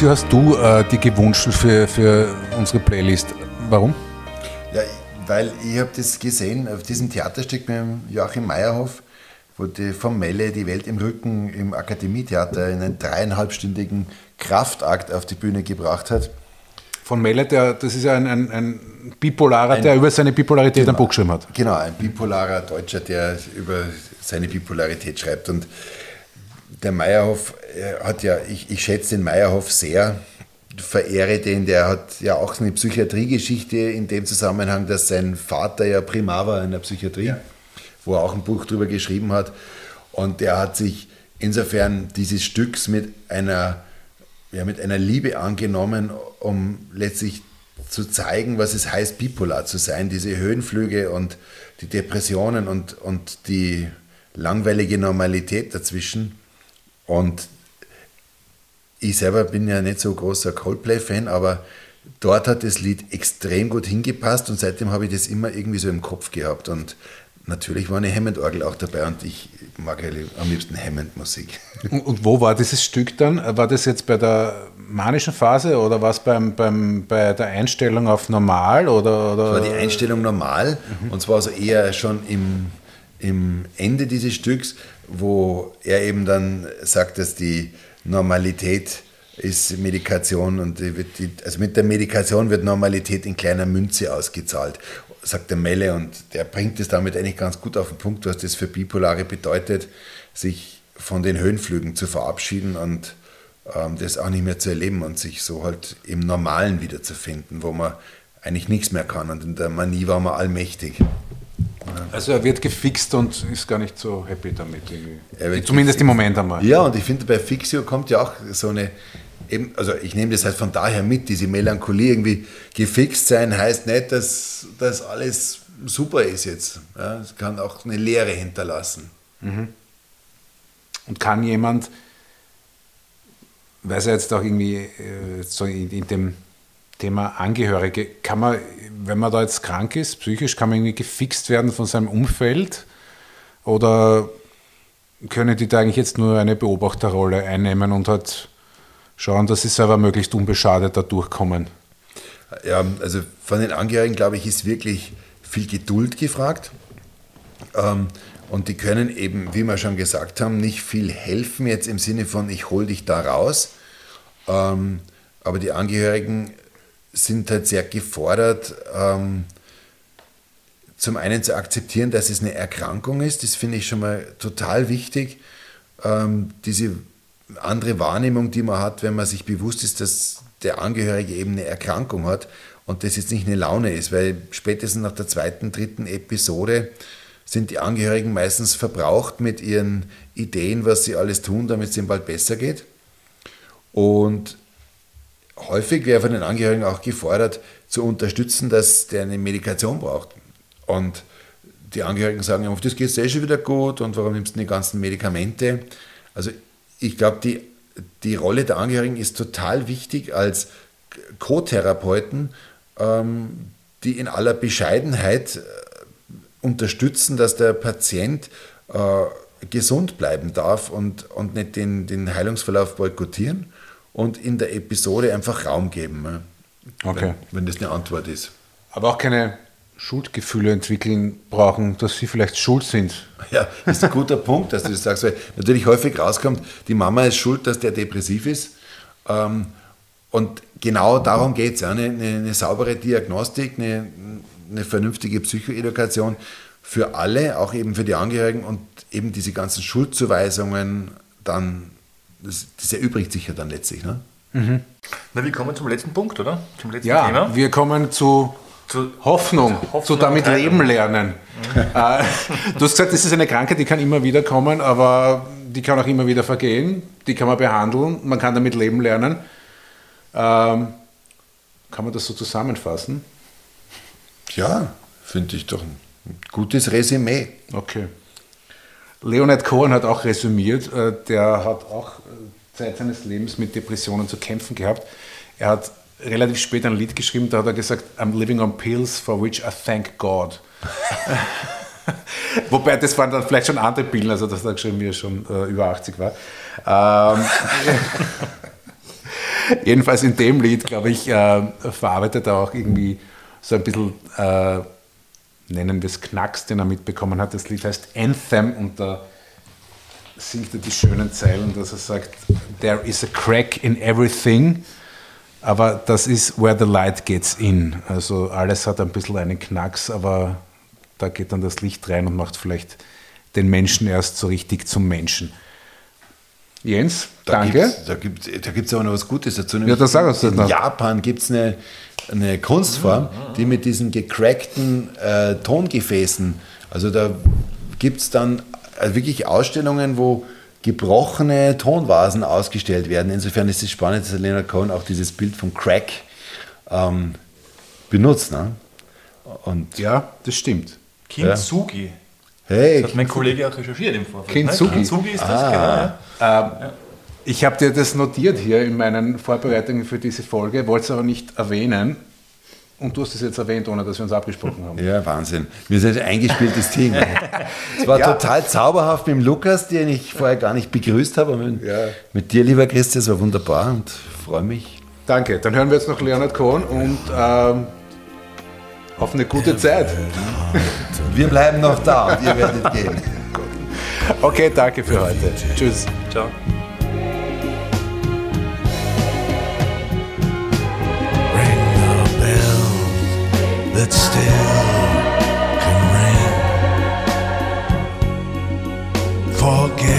[SPEAKER 7] You
[SPEAKER 1] hast du äh, dir gewünscht für, für unsere Playlist. Warum?
[SPEAKER 2] Weil ich habe das gesehen auf diesem Theaterstück mit Joachim Meyerhoff, wo die vom Melle die Welt im Rücken im Akademietheater einen dreieinhalbstündigen Kraftakt auf die Bühne gebracht hat.
[SPEAKER 1] Von Melle, der, das ist ja ein, ein, ein Bipolarer, der über seine Bipolarität ein Buch geschrieben hat.
[SPEAKER 2] Genau, ein bipolarer Deutscher, der über seine Bipolarität schreibt. Und der Meyerhoff äh, hat ja, ich, ich schätze den Meyerhoff sehr, verehre den, der hat ja auch eine Psychiatriegeschichte in dem Zusammenhang, dass sein Vater ja Primar war in der Psychiatrie, wo er auch ein Buch drüber geschrieben hat. Und der hat sich insofern dieses Stücks mit einer, ja, mit einer Liebe angenommen, um letztlich zu zeigen, was es heißt, bipolar zu sein, diese Höhenflüge und die Depressionen und, und die langweilige Normalität dazwischen. Und ich selber bin ja nicht so großer Coldplay-Fan, aber dort hat das Lied extrem gut hingepasst und seitdem habe ich das immer irgendwie so im Kopf gehabt. Und natürlich war eine Hammond-Orgel auch dabei und ich mag ja am liebsten Hammond-Musik.
[SPEAKER 1] Und, wo war dieses Stück dann? War das jetzt bei der manischen Phase oder war es beim, beim, bei der Einstellung auf normal? Oder, oder?
[SPEAKER 2] Das war die Einstellung normal und zwar also eher schon im, im Ende dieses Stücks, wo er eben dann sagt, dass die Normalität ist Medikation und die also mit der Medikation wird Normalität in kleiner Münze ausgezahlt, sagt der Melle und der bringt es damit eigentlich ganz gut auf den Punkt, was das für Bipolare bedeutet, sich von den Höhenflügen zu verabschieden und ähm, das auch nicht mehr zu erleben und sich so halt im Normalen wiederzufinden, wo man eigentlich nichts mehr kann und in der Manie war man allmächtig.
[SPEAKER 1] Also er wird gefixt und ist gar nicht so happy damit. Zumindest im Moment einmal.
[SPEAKER 2] Ja, und ich finde, bei Fixio kommt ja auch so eine, eben, also ich nehme das halt von daher mit, diese Melancholie irgendwie gefixt sein heißt nicht, dass das alles super ist jetzt. Ja, es kann auch eine Leere hinterlassen.
[SPEAKER 1] Und kann jemand, weiß er jetzt auch irgendwie äh, so in, in dem Thema Angehörige, kann man, wenn man da jetzt krank ist, psychisch, kann man irgendwie gefixt werden von seinem Umfeld? Oder können die da eigentlich jetzt nur eine Beobachterrolle einnehmen und halt schauen, dass sie selber möglichst unbeschadet da durchkommen?
[SPEAKER 2] Ja, also von den Angehörigen, glaube ich, ist wirklich viel Geduld gefragt. Ähm, und die können eben, wie wir schon gesagt haben, nicht viel helfen jetzt im Sinne von, ich hol dich da raus. Ähm, aber die Angehörigen sind halt sehr gefordert, ähm, zum einen zu akzeptieren, dass es eine Erkrankung ist. Das finde ich schon mal total wichtig. Ähm, diese andere Wahrnehmung, die man hat, wenn man sich bewusst ist, dass der Angehörige eben eine Erkrankung hat und das jetzt nicht eine Laune ist, weil spätestens nach der zweiten, dritten Episode sind die Angehörigen meistens verbraucht mit ihren Ideen, was sie alles tun, damit es ihnen bald besser geht. Und häufig wäre von den Angehörigen auch gefordert, zu unterstützen, dass der eine Medikation braucht. Und die Angehörigen sagen, auf das geht es eh schon wieder gut und warum nimmst du die ganzen Medikamente? Also ich glaube, die, die Rolle der Angehörigen ist total wichtig als Co-Therapeuten, ähm, die in aller Bescheidenheit äh, unterstützen, dass der Patient äh, gesund bleiben darf und, und nicht den, den Heilungsverlauf boykottieren und in der Episode einfach Raum geben, ja.
[SPEAKER 1] Okay.
[SPEAKER 2] wenn, wenn das eine Antwort ist.
[SPEAKER 1] Aber auch keine Schuldgefühle entwickeln brauchen, dass sie vielleicht schuld sind.
[SPEAKER 2] Ja, das ist ein guter Punkt, dass du das sagst, weil natürlich häufig rauskommt, die Mama ist schuld, dass der depressiv ist. Ähm, und genau darum geht es. Ja. Eine, eine, eine saubere Diagnostik, eine, eine vernünftige Psychoedukation für alle, auch eben für die Angehörigen und eben diese ganzen Schuldzuweisungen dann, das, das erübrigt sich ja dann letztlich. Ne?
[SPEAKER 3] Na, wir kommen zum letzten Punkt, oder? Zum letzten
[SPEAKER 1] Ja,
[SPEAKER 3] Thema.
[SPEAKER 1] wir kommen zu
[SPEAKER 3] Zu-
[SPEAKER 1] Hoffnung,
[SPEAKER 3] zu Hoffnung
[SPEAKER 1] zu damit leben lernen. Äh, du hast gesagt, das ist eine Krankheit, die kann immer wieder kommen, aber die kann auch immer wieder vergehen. Die kann man behandeln, man kann damit leben lernen. Ähm, kann man das so zusammenfassen?
[SPEAKER 2] Ja, finde ich doch ein gutes Resümee.
[SPEAKER 1] Okay. Leonard Cohen hat auch resümiert, äh, der hat auch äh, Zeit seines Lebens mit Depressionen zu kämpfen gehabt. Er hat relativ spät ein Lied geschrieben, da hat er gesagt, I'm living on pills for which I thank God. Wobei, das waren dann vielleicht schon andere Pillen, also das hat wie er schon äh, über 80 war. Ähm, jedenfalls in dem Lied, glaube ich, äh, verarbeitet er auch irgendwie so ein bisschen, äh, nennen wir es Knacks, den er mitbekommen hat. Das Lied heißt Anthem und da singt er die schönen Zeilen, dass er sagt, There is a crack in everything, aber das ist where the light gets in. Also alles hat ein bisschen einen Knacks, aber da geht dann das Licht rein und macht vielleicht den Menschen erst so richtig zum Menschen. Jens,
[SPEAKER 2] Da
[SPEAKER 1] danke.
[SPEAKER 2] Gibt's, da gibt es da gibt's aber noch was Gutes dazu. nämlich
[SPEAKER 1] das sag uns
[SPEAKER 2] in Japan gibt es eine, eine Kunstform, die mit diesen gecrackten äh, Tongefäßen, also da gibt es dann äh, wirklich Ausstellungen, wo gebrochene Tonvasen ausgestellt werden. Insofern ist es spannend, dass Leonard Cohen auch dieses Bild vom Crack ähm, benutzt. Ne? Und
[SPEAKER 1] Ja, das stimmt.
[SPEAKER 3] Kintsugi.
[SPEAKER 2] hey,
[SPEAKER 3] Das hat mein Kollege auch recherchiert im Vorfeld.
[SPEAKER 1] Kintsugi.
[SPEAKER 3] Ne? Kintsugi ist das, genau. Ja.
[SPEAKER 1] Ich habe dir das notiert hier in meinen Vorbereitungen für diese Folge, wollte es aber nicht erwähnen. Und du hast es jetzt erwähnt, ohne dass wir uns abgesprochen haben.
[SPEAKER 2] Ja, Wahnsinn. Wir sind ein eingespieltes Team. Es war
[SPEAKER 1] Ja.
[SPEAKER 2] total zauberhaft mit dem Lukas, den ich vorher gar nicht begrüßt habe. Mit,
[SPEAKER 1] Ja.
[SPEAKER 2] mit dir, lieber Christi, es war wunderbar und freue mich.
[SPEAKER 1] Danke, dann hören wir jetzt noch Leonard Cohen und ähm, auf eine gute Zeit.
[SPEAKER 2] Wir bleiben noch da und ihr werdet gehen.
[SPEAKER 1] Okay, danke für heute. Tschüss.
[SPEAKER 3] Ciao.
[SPEAKER 8] That still can ring. Forget